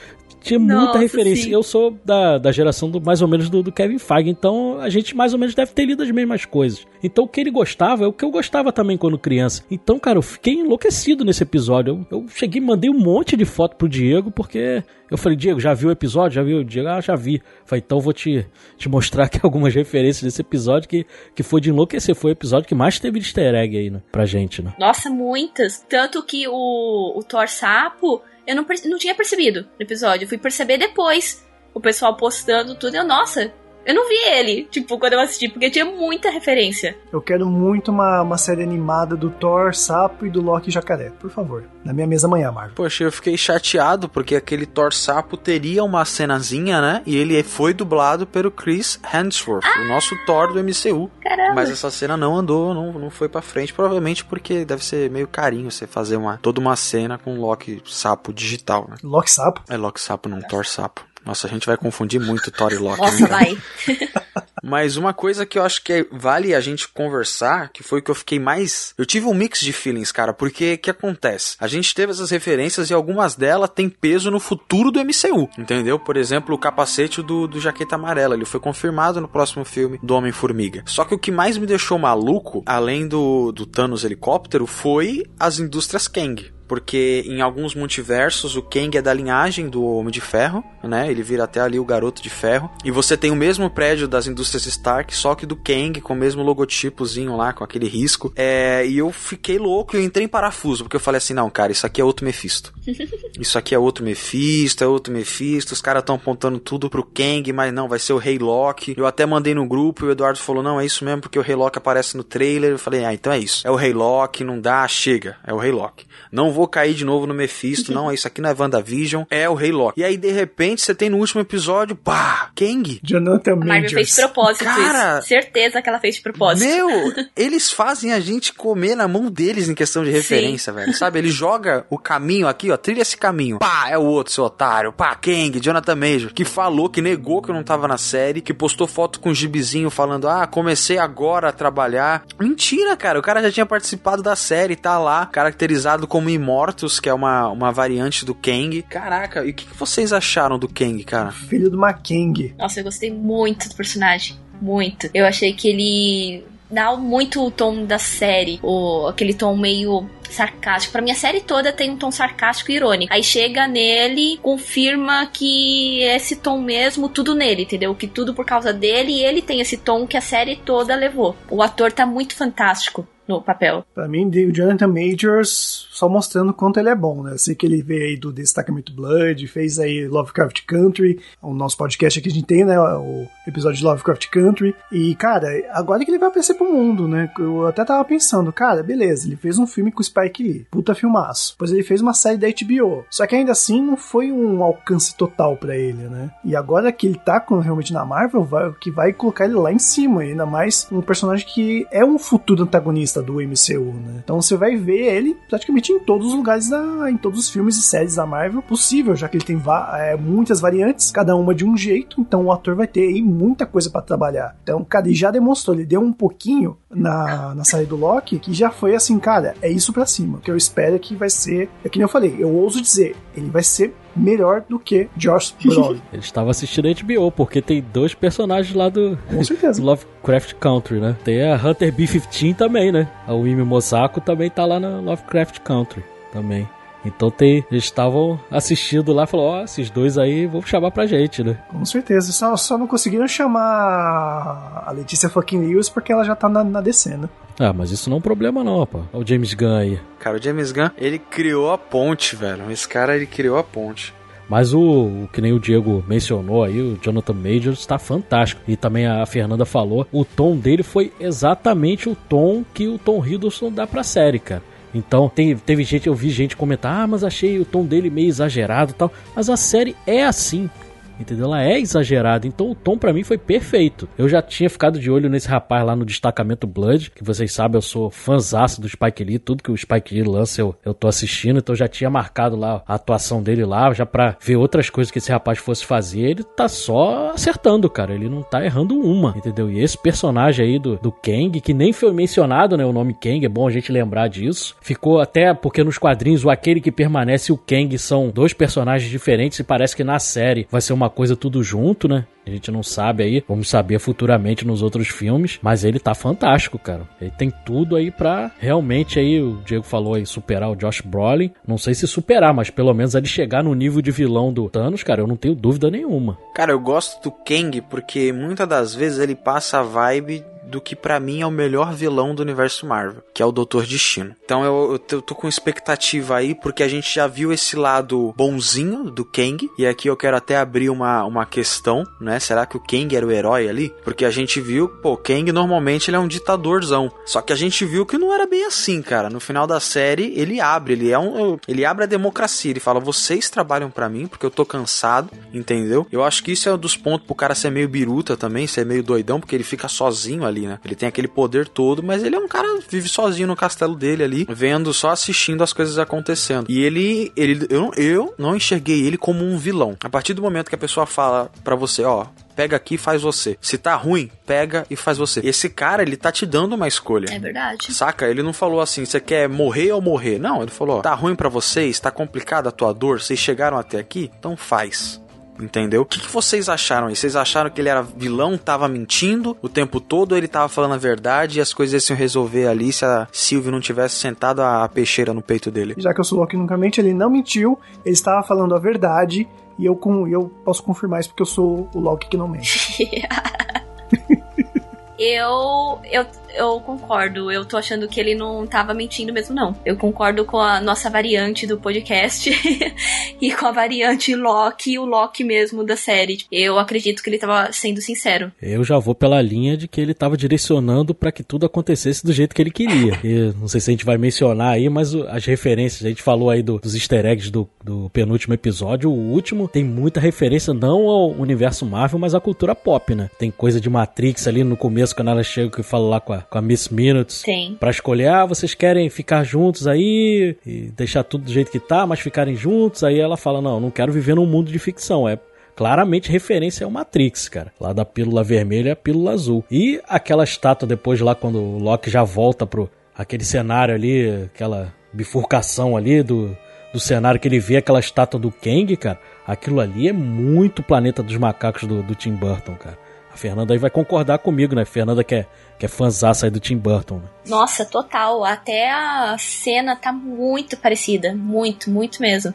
tinha muita Nossa, referência. sim. Eu sou da, da geração do mais ou menos do, do Kevin Feige, então a gente mais ou menos deve ter lido as mesmas coisas. Então o que ele gostava é o que eu gostava também quando criança. Então, cara, eu fiquei enlouquecido nesse episódio. Eu, eu cheguei e mandei um monte de foto pro Diego, porque eu falei, Diego, já viu o episódio? Já viu? Diego, ah, já vi. Falei, então eu vou te, te mostrar aqui algumas referências desse episódio que, que foi de enlouquecer. Foi o episódio que mais teve de easter egg aí, né? Pra gente, né? Nossa, muitas. Tanto que o, o Thor Sapo, eu não, não tinha percebido no episódio. Eu fui perceber depois. O pessoal postando tudo. E eu, nossa, eu não vi ele, tipo, quando eu assisti, porque tinha muita referência. Eu quero muito uma, uma série animada do Thor, Sapo e do Loki Jacaré, por favor. Na minha mesa amanhã, Marvel. Poxa, eu fiquei chateado porque aquele Thor Sapo teria uma cenazinha, né? E ele foi dublado pelo Chris Hemsworth, o nosso Thor do MCU. Caramba. Mas essa cena não andou, não, não foi pra frente, provavelmente porque deve ser meio carinho você fazer uma toda uma cena com Loki Sapo digital, né? Loki Sapo. É Loki Sapo, não Thor Sapo. Nossa, a gente vai confundir muito Thor e Loki. Nossa, né? vai. Mas uma coisa que eu acho que vale a gente conversar, que foi que eu fiquei mais. Eu tive um mix de feelings, cara, porque o que acontece? A gente teve essas referências e algumas delas têm peso no futuro do MCU, entendeu? Por exemplo, o capacete do, do Jaqueta Amarela, ele foi confirmado no próximo filme do Homem-Formiga. Só que o que mais me deixou maluco, além do, do Thanos helicóptero, foi as indústrias Kang. Porque em alguns multiversos o Kang é da linhagem do Homem de Ferro, né? Ele vira até ali o Garoto de Ferro. E você tem o mesmo prédio das indústrias Stark, só que do Kang, com o mesmo logotipozinho lá, com aquele risco. É, e eu fiquei louco, eu entrei em parafuso, porque eu falei assim: não, cara, isso aqui é outro Mephisto. Isso aqui é outro Mephisto, é outro Mephisto. Os caras estão apontando tudo pro Kang, mas não, vai ser o Rei Loki. Eu até mandei no grupo e o Eduardo falou: não, é isso mesmo, porque o Rei Loki aparece no trailer. Eu falei: ah, então é isso. É o Rei Loki, não dá, chega. É o Rei Loki. Não vou cair de novo no Mephisto, não, isso aqui não é WandaVision, é o Rei Loki. E aí, de repente, você tem no último episódio, pá, Kang. Jonathan A Marvel fez de Majors. propósito Cara, isso. Certeza que ela fez de propósito. Meu, eles fazem a gente comer na mão deles em questão de referência, velho. Sabe? Ele joga o caminho aqui, ó, trilha esse caminho. Pá, é o outro, seu otário. Pá, Kang, Jonathan Major, que falou, que negou que eu não tava na série, que postou foto com o gibizinho falando, ah, comecei agora a trabalhar. Mentira, cara. O cara já tinha participado da série, tá lá, caracterizado como Immortus, que é uma, uma variante do Kang. Caraca, e o que, que vocês acharam do Kang, cara? Filho do Makang. Nossa, eu gostei muito do personagem. Muito. Eu achei que ele dá muito o tom da série. O, aquele tom meio sarcástico. Pra mim, a série toda tem um tom sarcástico e irônico. Aí chega nele, confirma que é esse tom mesmo, tudo nele, entendeu? Que tudo por causa dele e ele tem esse tom que a série toda levou. O ator tá muito fantástico no papel. Pra mim, o Jonathan Majors só mostrando o quanto ele é bom, né? Eu sei que ele veio aí do Destacamento Blood, fez aí Lovecraft Country, o nosso podcast aqui a gente tem, né? O episódio de Lovecraft Country. E, cara, agora que ele vai aparecer pro mundo, né? Eu até tava pensando, cara, beleza, ele fez um filme com o Spike Lee, puta filmaço. Depois ele fez uma série da HBO. Só que ainda assim não foi um alcance total pra ele, né? E agora que ele tá com, realmente na Marvel, vai, que vai colocar ele lá em cima, ainda mais um personagem que é um futuro antagonista do MCU, né? Então você vai ver ele praticamente em todos os lugares da, em todos os filmes e séries da Marvel possível, já que ele tem é, muitas variantes, cada uma de um jeito, então o ator vai ter aí muita coisa pra trabalhar. Então, cara, ele já demonstrou, ele deu um pouquinho na, na do Loki, que já foi assim, cara, é isso pra cima. O que eu espero é que vai ser, é que nem eu falei, eu ouso dizer, ele vai ser melhor do que Josh Brolin. Ele estava assistindo a HBO, porque tem dois personagens lá do, Com certeza. do Lovecraft Country, né? Tem a Hunter B-15 também, né? A Wimi Mosako também tá lá na Lovecraft Country também. Então tem, eles estavam assistindo lá e falou, ó, esses dois aí vão chamar pra gente, né? Com certeza. Só, só não conseguiram chamar a Letícia fucking Lewis porque ela já tá na, na DC, né? Ah, mas isso não é um problema não, pô. Olha o James Gunn aí. Cara, o James Gunn, ele criou a ponte, velho. Esse cara, ele criou a ponte. Mas o, o, que nem o Diego mencionou aí, o Jonathan Majors está fantástico. E também a Fernanda falou, o tom dele foi exatamente o tom que o Tom Hiddleston dá pra série, cara. Então, tem, teve gente, eu vi gente comentar, ah, mas achei o tom dele meio exagerado tal. Mas a série é assim entendeu? Ela é exagerada, então o tom para mim foi perfeito. Eu já tinha ficado de olho nesse rapaz lá no destacamento Blood, que vocês sabem, eu sou fãzaço do Spike Lee, tudo que o Spike Lee lança eu, eu tô assistindo, então eu já tinha marcado lá a atuação dele lá, já pra ver outras coisas que esse rapaz fosse fazer, ele tá só acertando, cara, ele não tá errando uma, entendeu? E esse personagem aí do, do Kang, que nem foi mencionado, né, o nome Kang, é bom a gente lembrar disso, ficou até porque nos quadrinhos o aquele que permanece e o Kang são dois personagens diferentes e parece que na série vai ser uma uma coisa tudo junto, né? A gente não sabe aí, vamos saber futuramente nos outros filmes, mas ele tá fantástico, cara. Ele tem tudo aí pra realmente aí, o Diego falou aí, superar o Josh Brolin. Não sei se superar, mas pelo menos ele chegar no nível de vilão do Thanos, cara, eu não tenho dúvida nenhuma. Cara, eu gosto do Kang porque muitas das vezes ele passa a vibe do que para mim é o melhor vilão do universo Marvel, que é o Doutor Destino. Então eu, eu, tô com expectativa aí, porque a gente já viu esse lado bonzinho do Kang, e aqui eu quero até abrir uma, uma questão, né? Será que o Kang era o herói ali? Porque a gente viu, pô, Kang normalmente ele é um ditadorzão. Só que a gente viu que não era bem assim, cara. No final da série, ele abre, ele é um. Ele abre a democracia, ele fala: vocês trabalham para mim, porque eu tô cansado, entendeu? Eu acho que isso é um dos pontos pro cara ser meio biruta também, ser meio doidão, porque ele fica sozinho ali ali, né? Ele tem aquele poder todo, mas ele é um cara que vive sozinho no castelo dele ali, vendo, só assistindo as coisas acontecendo. E ele, ele eu, eu não enxerguei ele como um vilão. A partir do momento que a pessoa fala para você, ó, pega aqui e faz você. Se tá ruim, pega e faz você. Esse cara, ele tá te dando uma escolha. É verdade. Saca? Ele não falou assim, você quer morrer ou morrer. Não, ele falou, ó, tá ruim para vocês, tá complicada a tua dor, vocês chegaram até aqui, então faz. Entendeu? O que, que, vocês acharam aí? Vocês acharam que ele era vilão, tava mentindo o tempo todo, ele tava falando a verdade e as coisas iam resolver ali se a Sylvie não tivesse sentado a peixeira no peito dele? Já que eu sou Loki nunca mente, ele não mentiu, ele estava falando a verdade e eu, com, eu posso confirmar isso porque eu sou o Loki que não mente. eu, eu eu concordo. Eu tô achando que ele não tava mentindo mesmo, não. Eu concordo com a nossa variante do podcast e com a variante Loki, o Loki mesmo da série. Eu acredito que ele tava sendo sincero. Eu já vou pela linha de que ele tava direcionando para que tudo acontecesse do jeito que ele queria. E não sei se a gente vai mencionar aí, mas as referências, a gente falou aí do, dos easter eggs do, do penúltimo episódio. O último tem muita referência não ao universo Marvel, mas à cultura pop, né? Tem coisa de Matrix ali no começo, quando ela chega e fala lá com a, com a Miss Minutes. Pra escolher, ah, vocês querem ficar juntos aí e deixar tudo do jeito que tá, mas ficarem juntos. Aí ela fala, não, não quero viver num mundo de ficção. É claramente referência ao Matrix, cara. Lá da pílula vermelha a pílula azul. E aquela estátua depois lá quando o Loki já volta pro aquele cenário ali, aquela bifurcação ali do, do cenário que ele vê aquela estátua do Kang, cara. Aquilo ali é muito Planeta dos Macacos do, do Tim Burton, cara. A Fernanda aí vai concordar comigo, né? Fernanda que é, que é fãzaça aí do Tim Burton. Né? Nossa, total. Até a cena tá muito parecida. Muito, muito mesmo.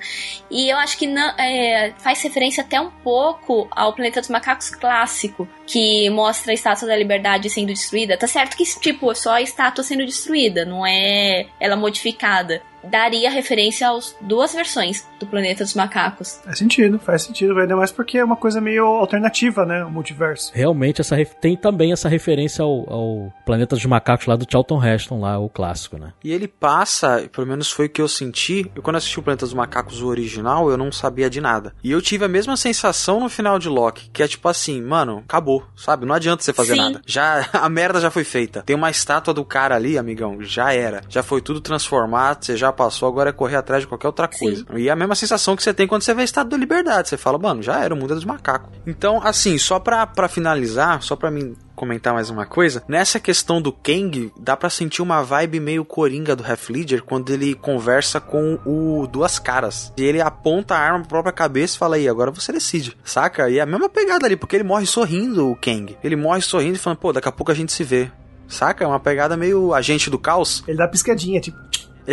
E eu acho que não, é, faz referência até um pouco ao Planeta dos Macacos clássico, que mostra a Estátua da Liberdade sendo destruída. Tá certo que, tipo, só a estátua sendo destruída, não é ela modificada daria referência às duas versões do Planeta dos Macacos. Faz sentido, faz sentido, ainda mais porque é uma coisa meio alternativa, né? O multiverso. Realmente, essa tem também essa referência ao, ao, Planeta dos Macacos lá do Charlton Heston, lá, o clássico, né? E ele passa, pelo menos foi o que eu senti, eu quando assisti o Planeta dos Macacos, o original, eu não sabia de nada. E eu tive a mesma sensação no final de Loki, que é tipo assim, mano, acabou, sabe? Não adianta você fazer Sim. nada. Já, a merda já foi feita. Tem uma estátua do cara ali, amigão, já era. Já foi tudo transformado, você já passou, agora é correr atrás de qualquer outra coisa. Sim. E é a mesma sensação que você tem quando você vê Estado da Liberdade. Você fala, mano, já era o mundo dos macacos. Então, assim, só pra, pra finalizar, só pra mim comentar mais uma coisa. Nessa questão do Kang, dá para sentir uma vibe meio coringa do Half Ledger quando ele conversa com o Duas Caras. E ele aponta a arma pra própria cabeça e fala aí, agora você decide, saca? E é a mesma pegada ali, porque ele morre sorrindo, o Kang. Ele morre sorrindo e falando, pô, daqui a pouco a gente se vê. Saca? É uma pegada meio agente do caos. Ele dá piscadinha, tipo.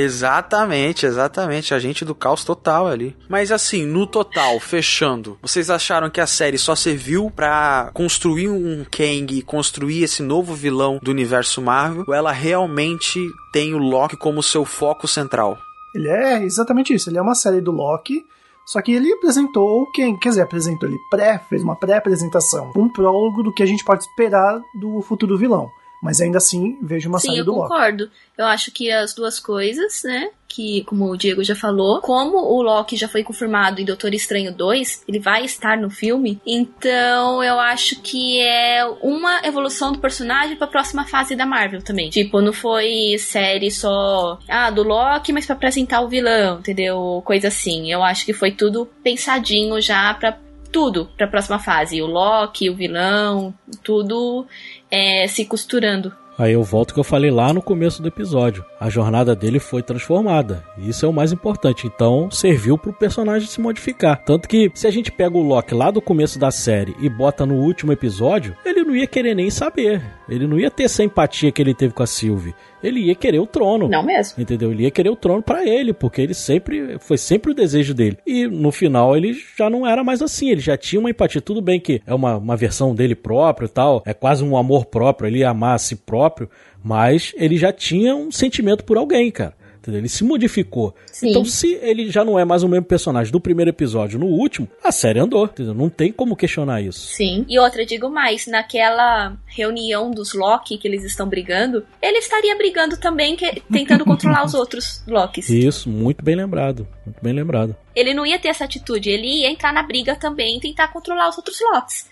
Exatamente, exatamente. Agente do caos total ali. Mas assim, no total, fechando, vocês acharam que a série só serviu pra construir um Kang, construir esse novo vilão do universo Marvel? Ou ela realmente tem o Loki como seu foco central? Ele é exatamente isso. Ele é uma série do Loki. Só que ele apresentou quem, quer dizer, apresentou, ele pré, fez uma pré-apresentação, um prólogo do que a gente pode esperar do futuro vilão. Mas ainda assim, vejo uma Sim, eu do Loki. concordo. Eu acho que as duas coisas, né? Que, como o Diego já falou, como o Loki já foi confirmado em Doutor Estranho 2, ele vai estar no filme. Então, eu acho que é uma evolução do personagem pra próxima fase da Marvel também. Tipo, não foi série só, ah, do Loki, mas pra apresentar o vilão, entendeu? Coisa assim. Eu acho que foi tudo pensadinho já pra tudo pra próxima fase. O Loki, o vilão, tudo é, se costurando. Aí eu volto que eu falei lá no começo do episódio. A jornada dele foi transformada. Isso é o mais importante. Então, serviu pro personagem se modificar. Tanto que, se a gente pega o Loki lá do começo da série e bota no último episódio, ele não ia querer nem saber. Ele não ia ter essa empatia que ele teve com a Sylvie. Ele ia querer o trono. Não mesmo. Entendeu? Ele ia querer o trono para ele, porque ele sempre foi sempre o desejo dele. E no final ele já não era mais assim, ele já tinha uma empatia. Tudo bem que é uma, uma versão dele próprio e tal, é quase um amor próprio, ele ia amar a si próprio, mas ele já tinha um sentimento por alguém, cara. Entendeu? Ele se modificou. Sim. Então, se ele já não é mais o mesmo personagem do primeiro episódio no último, a série andou. Entendeu? Não tem como questionar isso. Sim. E outra, digo mais, naquela reunião dos Loki que eles estão brigando, ele estaria brigando também, que- tentando controlar os outros Lokis. Isso, muito bem lembrado. Muito bem lembrado. Ele não ia ter essa atitude, ele ia entrar na briga também e tentar controlar os outros Lokis.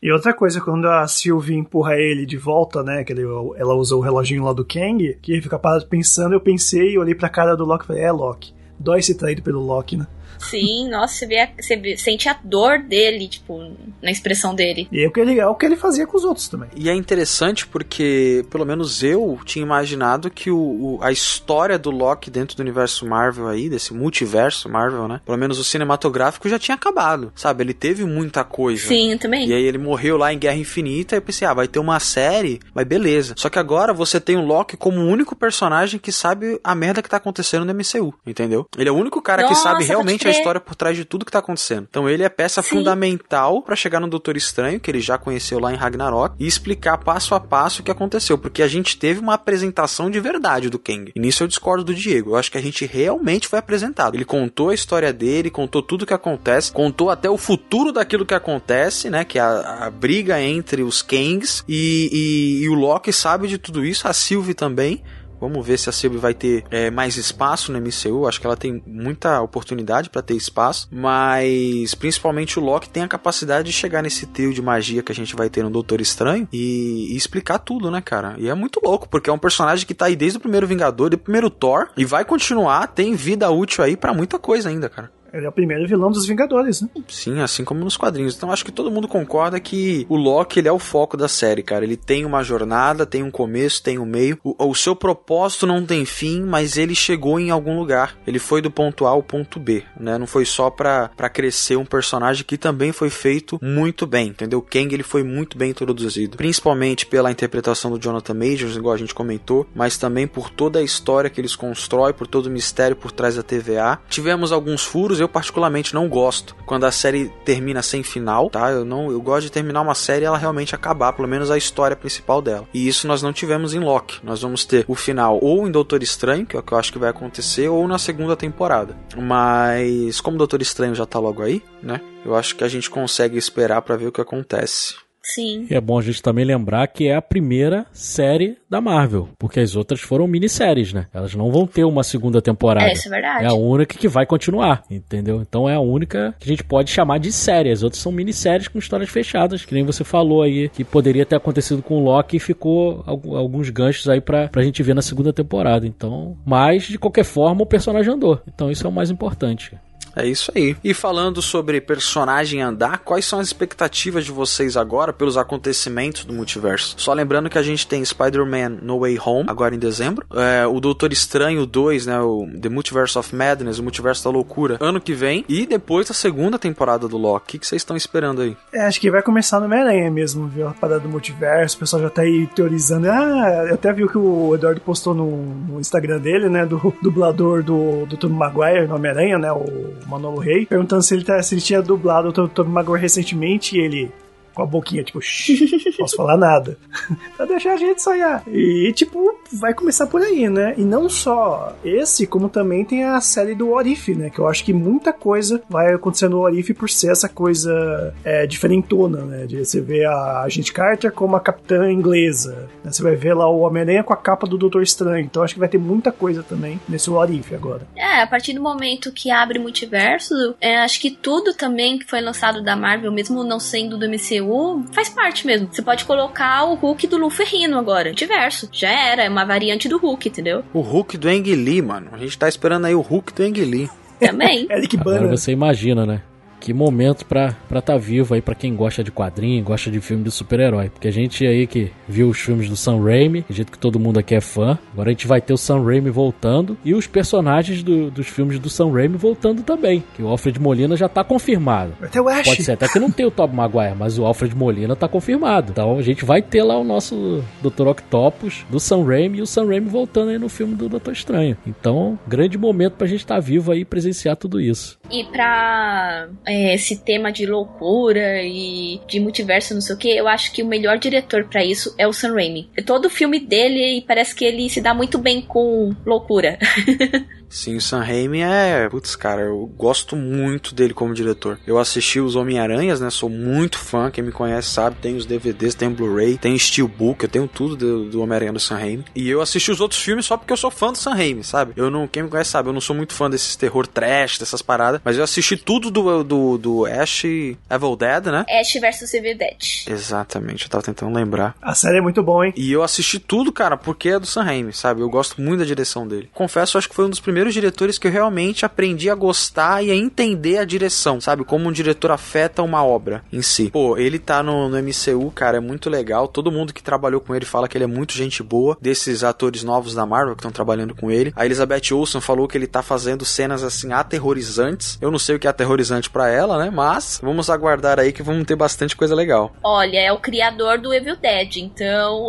E outra coisa, quando a Sylvie empurra ele de volta, né? Que ele, ela usa o reloginho lá do Kang, que ele fica parado pensando, eu pensei, olhei pra cara do Loki e falei, é Loki. Dói ser traído pelo Loki, né? Sim, nossa, você, vê a- você vê- sente a dor dele, tipo, na expressão dele. E é o que ele, é o que ele fazia com os outros também. E é interessante porque, pelo menos eu tinha imaginado que o, o- a história do Loki dentro do universo Marvel aí, desse multiverso Marvel, né? Pelo menos o cinematográfico já tinha acabado, sabe? Ele teve muita coisa. Sim, também. E aí ele morreu lá em Guerra Infinita e eu pensei, ah, vai ter uma série, mas beleza. Só que agora você tem o Loki como o único personagem que sabe a merda que tá acontecendo no MCU, entendeu? Ele é o único cara que Nossa, sabe pode realmente a crer. história por trás de tudo que tá acontecendo. Então ele é peça Sim. fundamental pra chegar no Doutor Estranho, que ele já conheceu lá em Ragnarok, e explicar passo a passo o que aconteceu, porque a gente teve uma apresentação de verdade do Kang. E nisso eu discordo do Diego. Eu acho que a gente realmente foi apresentado. Ele contou a história dele, contou tudo o que acontece, contou até o futuro daquilo que acontece, né? Que é a, a briga entre os Kangs e, e- e o Loki sabe de tudo isso, a Sylvie também. Vamos ver se a Sylvie vai ter é, mais espaço no MCU. Acho que ela tem muita oportunidade pra ter espaço. Mas principalmente o Loki tem a capacidade de chegar nesse trio de magia que a gente vai ter no Doutor Estranho e, e explicar tudo, né, cara? E é muito louco, porque é um personagem que tá aí desde o primeiro Vingador, desde o primeiro Thor, e vai continuar, tem vida útil aí pra muita coisa ainda, cara. Ele é o primeiro vilão dos Vingadores, né? Sim, assim como nos quadrinhos. Então acho que todo mundo concorda que o Loki ele é o foco da série, cara. Ele tem uma jornada, tem um começo, tem um meio. O, o seu propósito não tem fim, mas ele chegou em algum lugar. Ele foi do ponto A ao ponto B, né? Não foi só pra, pra crescer um personagem que também foi feito muito bem, entendeu? Kang ele foi muito bem introduzido, principalmente pela interpretação do Jonathan Majors, igual a gente comentou, mas também por toda a história que eles constroem, por todo o mistério por trás da TVA. Tivemos alguns furos, eu particularmente não gosto quando a série termina sem final, tá? Eu não, eu gosto de terminar uma série e ela realmente acabar, pelo menos a história principal dela. E isso nós não tivemos em Loki. Nós vamos ter o final ou em Doutor Estranho, que é o que eu acho que vai acontecer, ou na segunda temporada. Mas como Doutor Estranho já tá logo aí, né? Eu acho que a gente consegue esperar pra ver o que acontece. Sim. E é bom a gente também lembrar que é a primeira série da Marvel, porque as outras foram minisséries, né? Elas não vão ter uma segunda temporada. É, isso é verdade. É a única que vai continuar, entendeu? Então é a única que a gente pode chamar de série. As outras são minisséries com histórias fechadas, que nem você falou aí, que poderia ter acontecido com o Loki e ficou algu- alguns ganchos aí pra, pra gente ver na segunda temporada. Então, mas de qualquer forma o personagem andou. Então isso é o mais importante. É isso aí. E falando sobre personagem andar, quais são as expectativas de vocês agora pelos acontecimentos do multiverso? Só lembrando que a gente tem Spider-Man No Way Home, agora em dezembro. É, o Doutor Estranho 2, né? O The Multiverse of Madness, o Multiverso da Loucura, ano que vem. E depois a segunda temporada do Loki. O que vocês estão esperando aí? É, acho que vai começar no Homem-Aranha mesmo, viu? A parada do multiverso, o pessoal já tá aí teorizando. Ah, eu até vi o que o Eduardo postou no, no Instagram dele, né? Do dublador do, do Tobey Maguire no Homem-Aranha, né? O Manolo Rey, perguntando se ele, tá, se ele tinha dublado o Tobey Maguire recentemente e ele com a boquinha, tipo, "Shh, não posso falar nada. pra deixar a gente sonhar. E, tipo, vai começar por aí, né? E não só esse, como também tem a série do Orif, né? Que eu acho que muita coisa vai acontecer no Orif por ser essa coisa é, diferentona, né? De você ver a Agente Carter como a capitã inglesa. né? Você vai ver lá o Homem-Aranha com a capa do Doutor Estranho. Então acho que vai ter muita coisa também nesse Orif agora. É, a partir do momento que abre multiverso, é, acho que tudo também que foi lançado da Marvel, mesmo não sendo do MCU, faz parte mesmo. Você pode colocar o Hulk do Lu Ferrino agora. Multiverso. Já era, é uma variante do Hulk, entendeu? O Hulk do Ang Lee, mano. A gente tá esperando aí o Hulk do Ang Lee. Também. Eric Agora você imagina, né? Que momento pra estar tá vivo aí pra quem gosta de quadrinho, gosta de filme de super-herói. Porque a gente aí que viu os filmes do Sam Raimi, do jeito que todo mundo aqui é fã, agora a gente vai ter o Sam Raimi voltando e os personagens do- dos filmes do Sam Raimi voltando também. Que o Alfred Molina já tá confirmado. Ter o Ash. Pode ser até que não tem o Tobey Maguire, mas o Alfred Molina tá confirmado. Então a gente vai ter lá o nosso Dr. Octopus do Sam Raimi e o Sam Raimi voltando aí no filme do Doutor Estranho. Então, grande momento pra gente estar tá vivo aí e presenciar tudo isso. E pra é, esse tema de loucura e de multiverso, não sei o que, eu acho que o melhor diretor pra isso é o Sam Raimi. Todo filme dele parece que ele se dá muito bem com loucura. Sim, o Sam Raimi é. Putz, cara, eu gosto muito dele como diretor. Eu assisti os Homem-Aranhas, né? Sou muito fã. Quem me conhece sabe. Tem os DVDs, tem o Blu-ray, tem o Steelbook, eu tenho tudo do, do Homem-Aranha do Sam Raimi. E eu assisti os outros filmes só porque eu sou fã do Sam Raimi, sabe? Eu não. Quem me conhece sabe, eu não sou muito fã desses terror trash, dessas paradas. Mas eu assisti tudo do, do, do Ash Evil Dead, né? Ash vs Evil Dead. Exatamente, eu tava tentando lembrar. A série é muito bom, hein? E eu assisti tudo, cara, porque é do Sam Raimi, sabe? Eu gosto muito da direção dele. Confesso, acho que foi um dos primeiros diretores que eu realmente aprendi a gostar e a entender a direção, sabe? Como um diretor afeta uma obra em si. Pô, ele tá no, no MCU, cara, é muito legal. Todo mundo que trabalhou com ele fala que ele é muito gente boa. Desses atores novos da Marvel que estão trabalhando com ele. A Elizabeth Olsen falou que ele tá fazendo cenas assim aterrorizantes. Eu não sei o que é aterrorizante pra ela, né? Mas vamos aguardar aí que vamos ter bastante coisa legal. Olha, é o criador do Evil Dead, então.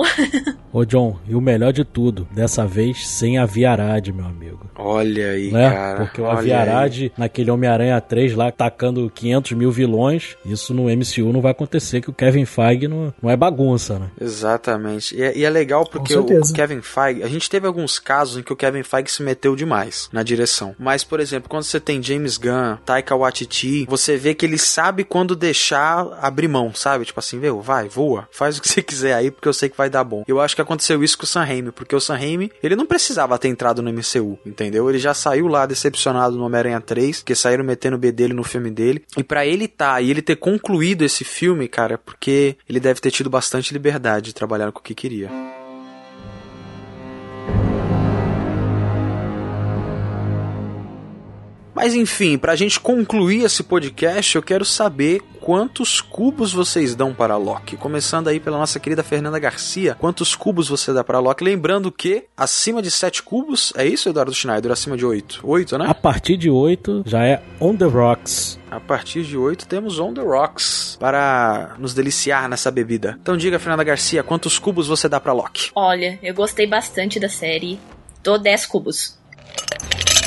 Ô John, e o melhor de tudo, dessa vez sem a Viarade, meu amigo. Olha aí, né? cara. Porque o olha. Aviarade, naquele Homem-Aranha 3 lá, tacando 500 mil vilões, isso no MCU não vai acontecer, que o Kevin Feige não, não é bagunça, né? Exatamente. E é, e é legal porque o, Kevin Feige, a gente teve alguns casos em que o Kevin Feige se meteu demais na direção. Mas, por exemplo, quando você tem James Gunn, Taika Waititi, você vê que ele sabe quando deixar abrir mão, sabe? Tipo assim, meu, vai, voa, faz o que você quiser aí, porque eu sei que vai dar bom. Eu acho que aconteceu isso com o Sam Raimi, porque o Sam Raimi, ele não precisava ter entrado no MCU, entendeu? Ele já saiu lá decepcionado no Homem-Aranha 3, porque saíram metendo o B dele no filme dele. E pra ele tá, e ele ter concluído esse filme, cara, é porque ele deve ter tido bastante liberdade de trabalhar com o que queria. Mas enfim, pra gente concluir esse podcast, eu quero saber quantos cubos vocês dão para Loki. Começando aí pela nossa querida Fernanda Garcia, quantos cubos você dá para Loki? Lembrando que acima de 7 cubos, é isso, Eduardo Schneider? Acima de 8? 8, né? A partir de 8 já é On The Rocks. A partir de 8 temos On The Rocks para nos deliciar nessa bebida. Então diga, Fernanda Garcia, quantos cubos você dá para Loki? Olha, eu gostei bastante da série. Dou 10 cubos.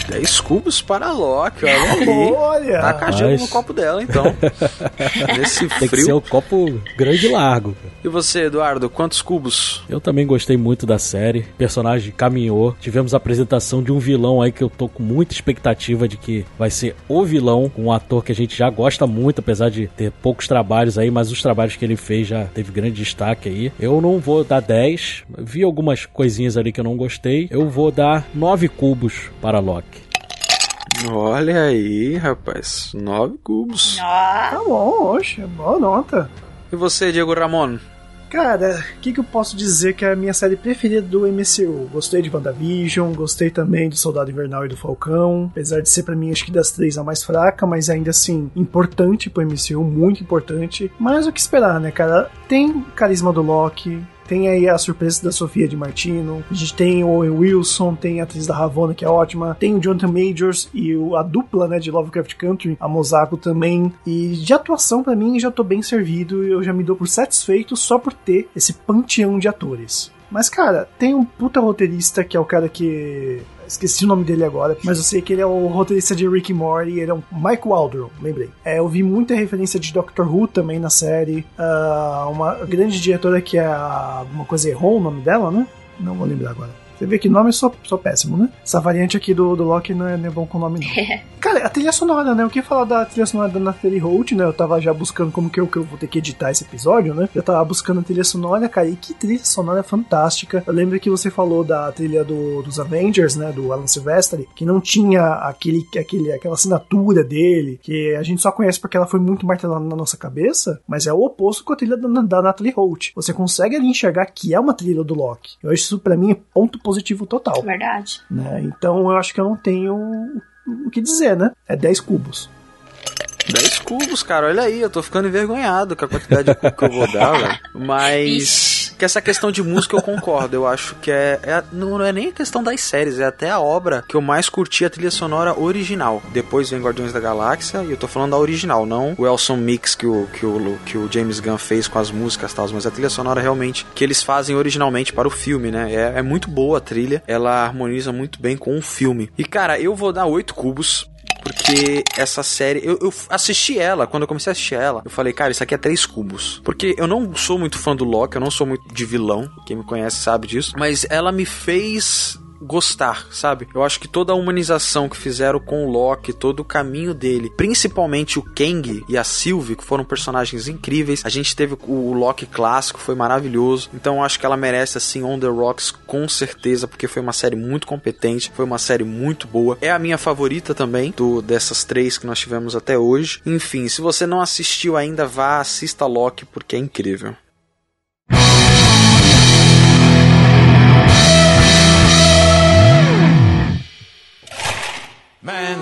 10 cubos para Loki, olha aí. Olha! Taca gelo no copo dela, então. Nesse Tem que frio. ser o copo grande e largo. cara. E você, Eduardo, quantos cubos? Eu também gostei muito da série. O personagem caminhou. Tivemos a apresentação de um vilão aí que eu tô com muita expectativa de que vai ser o vilão, um ator que a gente já gosta muito, apesar de ter poucos trabalhos aí, mas os trabalhos que ele fez já teve grande destaque aí. Eu não vou dar 10. Vi algumas coisinhas ali que eu não gostei. Eu vou dar 9 cubos para Loki. Olha aí, rapaz. 9 cubos. Ah, Tá bom, oxe, boa nota. E você, Diego Ramon? Cara, o que, que eu posso dizer que é a minha série preferida do MCU? Gostei de WandaVision, gostei também do Soldado Invernal e do Falcão, apesar de ser para mim acho que das três a mais fraca, mas ainda assim importante pro MCU, muito importante. Mas o que esperar, né, cara? Tem carisma do Loki, tem aí a surpresa da Sofia de Martino. A gente tem o Owen Wilson, tem a atriz da Ravonna, que é ótima. Tem o Jonathan Majors e a dupla, né, de Lovecraft Country, a Mosako também. E de atuação, para mim, já tô bem servido. Eu já me dou por satisfeito só por ter esse panteão de atores. Mas, cara, tem um puta roteirista que é o cara que esqueci o nome dele agora, mas eu sei que ele é o roteirista de Rick Morty, ele é um Mike Waldron, lembrei. É, eu vi muita referência de Doctor Who também na série. Uh, uma grande diretora que é a, uma coisa errou o nome dela, né? Não vou lembrar agora. Você vê que nome é só, só péssimo, né? Essa variante aqui do, do Loki não é, não é bom com o nome, não. Cara, a trilha sonora, né? Eu queria falar da trilha sonora da Natalie Holt, né? Eu tava já buscando como que eu, que eu vou ter que editar esse episódio, né? Eu tava buscando a trilha sonora, cara, e que trilha sonora fantástica. Eu lembro que você falou da trilha do, dos Avengers, né? Do Alan Silvestri, que não tinha aquele, aquele, aquela assinatura dele, que a gente só conhece porque ela foi muito martelada na nossa cabeça, mas é o oposto com a trilha da, da Natalie Holt. Você consegue ali enxergar que é uma trilha do Loki. Eu acho isso, pra mim, é ponto positivo total. Verdade. Né? Então eu acho que eu não tenho o que dizer, né? É 10 cubos. 10 cubos, cara, olha aí, eu tô ficando envergonhado com a quantidade de cubo que eu vou dar, velho. Mas que essa questão de música eu concordo, eu acho que é, é, não é nem a questão das séries, é até a obra que eu mais curti a trilha sonora original. Depois vem Guardiões da Galáxia e eu tô falando da original, não o Elson Mix que o, que o, que o James Gunn fez com as músicas e tal, mas a trilha sonora realmente que eles fazem originalmente para o filme, né? É, é muito boa a trilha, ela harmoniza muito bem com o filme. E cara, eu vou dar 8 cubos porque essa série, eu, eu, assisti ela, quando eu comecei a assistir ela, eu falei, cara, isso aqui é três cubos. Porque eu não sou muito fã do Loki, eu não sou muito de vilão, quem me conhece sabe disso, mas ela me fez gostar, sabe? Eu acho que toda a humanização que fizeram com o Loki, todo o caminho dele, principalmente o Kang e a Sylvie, que foram personagens incríveis. A gente teve o Loki clássico, foi maravilhoso. Então eu acho que ela merece assim On the Rocks com certeza, porque foi uma série muito competente, foi uma série muito boa. É a minha favorita também do dessas três que nós tivemos até hoje. Enfim, se você não assistiu ainda, vá assista Loki porque é incrível. Men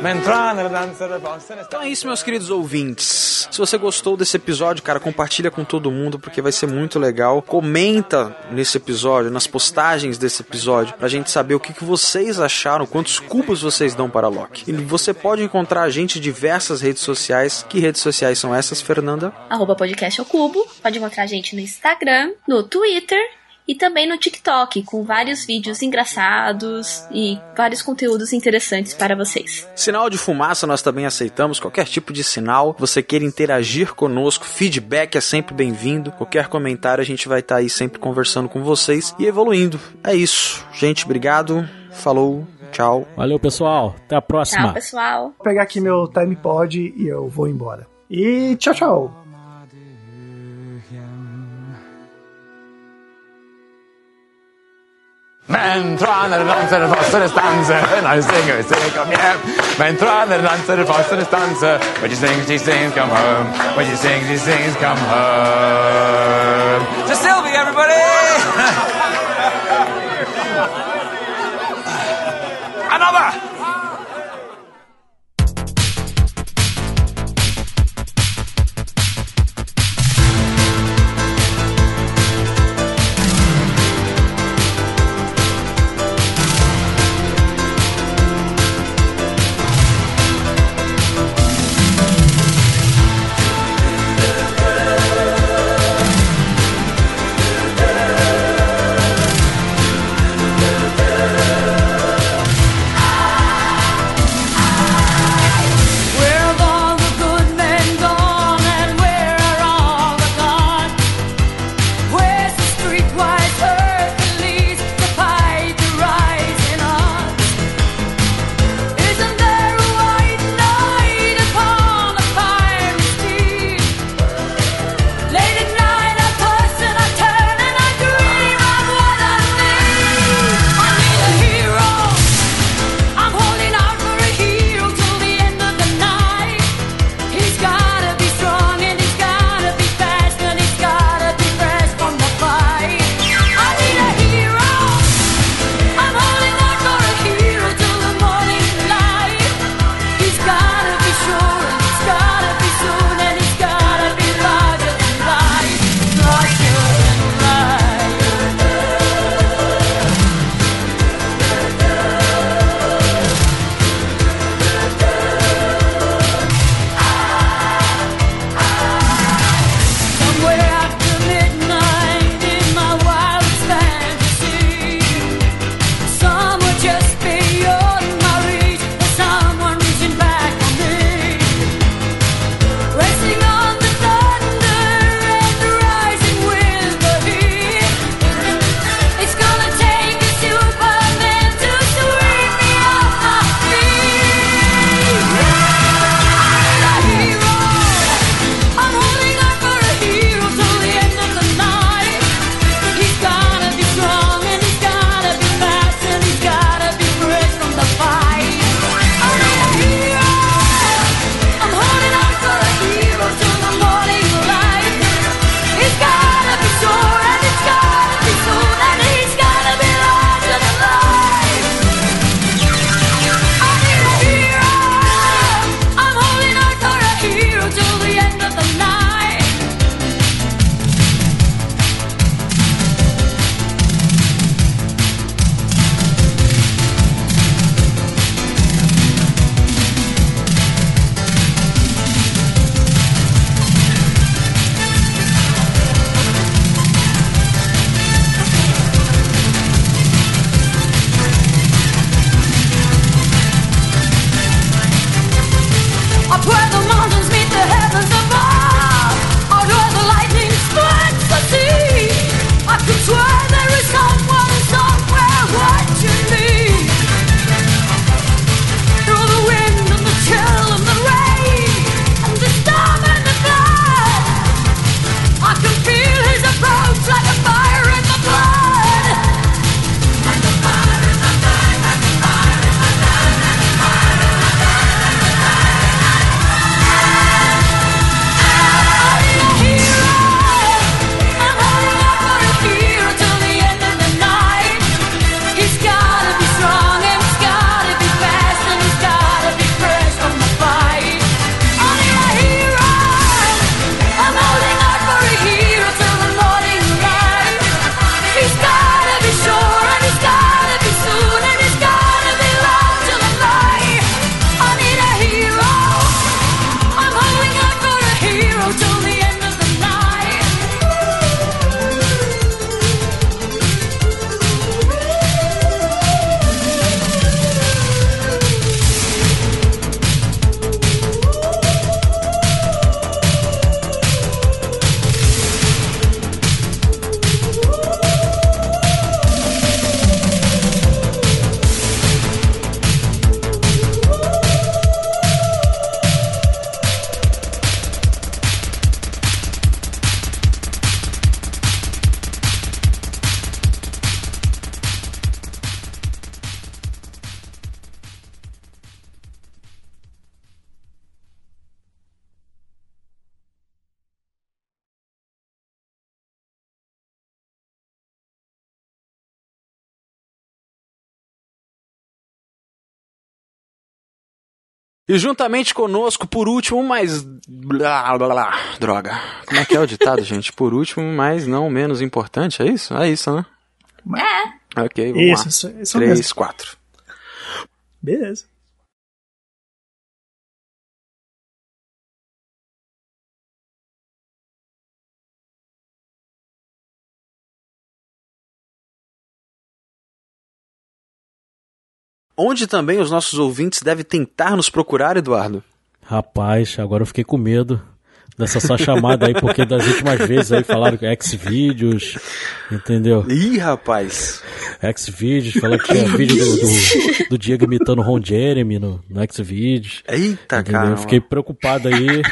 Men tränade, dansade, forsade, Então é isso, meus queridos ouvintes. Se você gostou desse episódio, cara, compartilha com todo mundo porque vai ser muito legal. Comenta nesse episódio, nas postagens desse episódio, pra gente saber o que, que vocês acharam, quantos cubos vocês dão para Loki. E você pode encontrar a gente em diversas redes sociais. Que redes sociais são essas, Fernanda? Arroba podcast ao cubo. Pode encontrar a gente no Instagram, no Twitter e também no TikTok, com vários vídeos engraçados e vários conteúdos interessantes para vocês. Sinal de fumaça nós também aceitamos, qualquer tipo de sinal. Você queira interagir conosco, feedback é sempre bem-vindo. Qualquer comentário a gente vai estar tá aí sempre conversando com vocês e evoluindo. É isso. Gente, obrigado. Falou. Tchau. Valeu, pessoal. Até a próxima. Tchau, pessoal. Vou pegar aqui meu time pod e eu vou embora. E tchau, tchau. Men traner, dansere, fossere, stanse. Eh, now singer, sing, come hjem. Men traner, dansere, fossere, stanse. When she sings, she sings, come home. When she sings, she sings, come home. To Sylvie, everybody! Another! E juntamente conosco, por último, mas. Blá, blá, blá, droga. Como é que é o ditado, gente? Por último, mas não menos importante, é isso? É isso, né? É. Ok, vamos Isso, lá. isso, isso Três, mesmo. quatro. Beleza. Onde também os nossos ouvintes devem tentar nos procurar, Eduardo? Rapaz, agora eu fiquei com medo dessa sua chamada aí, porque das últimas vezes aí falaram que Xvideos, entendeu? Ih, rapaz. Xvideos, falaram que tinha vídeo do, do, do Diego imitando Ron Jeremy no, no Xvideos. Eita, Entendeu? cara. Eu fiquei preocupado aí.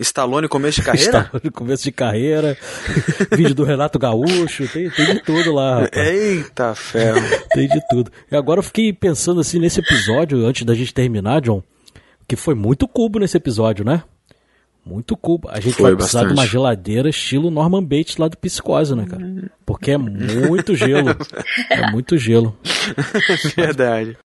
Stallone começo de carreira? No começo de carreira. Vídeo do Renato Gaúcho, tem, tem de tudo lá, rapaz. Eita, ferro. Tem de tudo. E agora eu fiquei pensando assim nesse episódio, antes da gente terminar, John, que foi muito cubo nesse episódio, né? Muito cubo. A gente Foi vai precisar de uma bastante. geladeira estilo Norman Bates lá do Psicose, né, cara? Porque é muito gelo. É muito gelo. Verdade.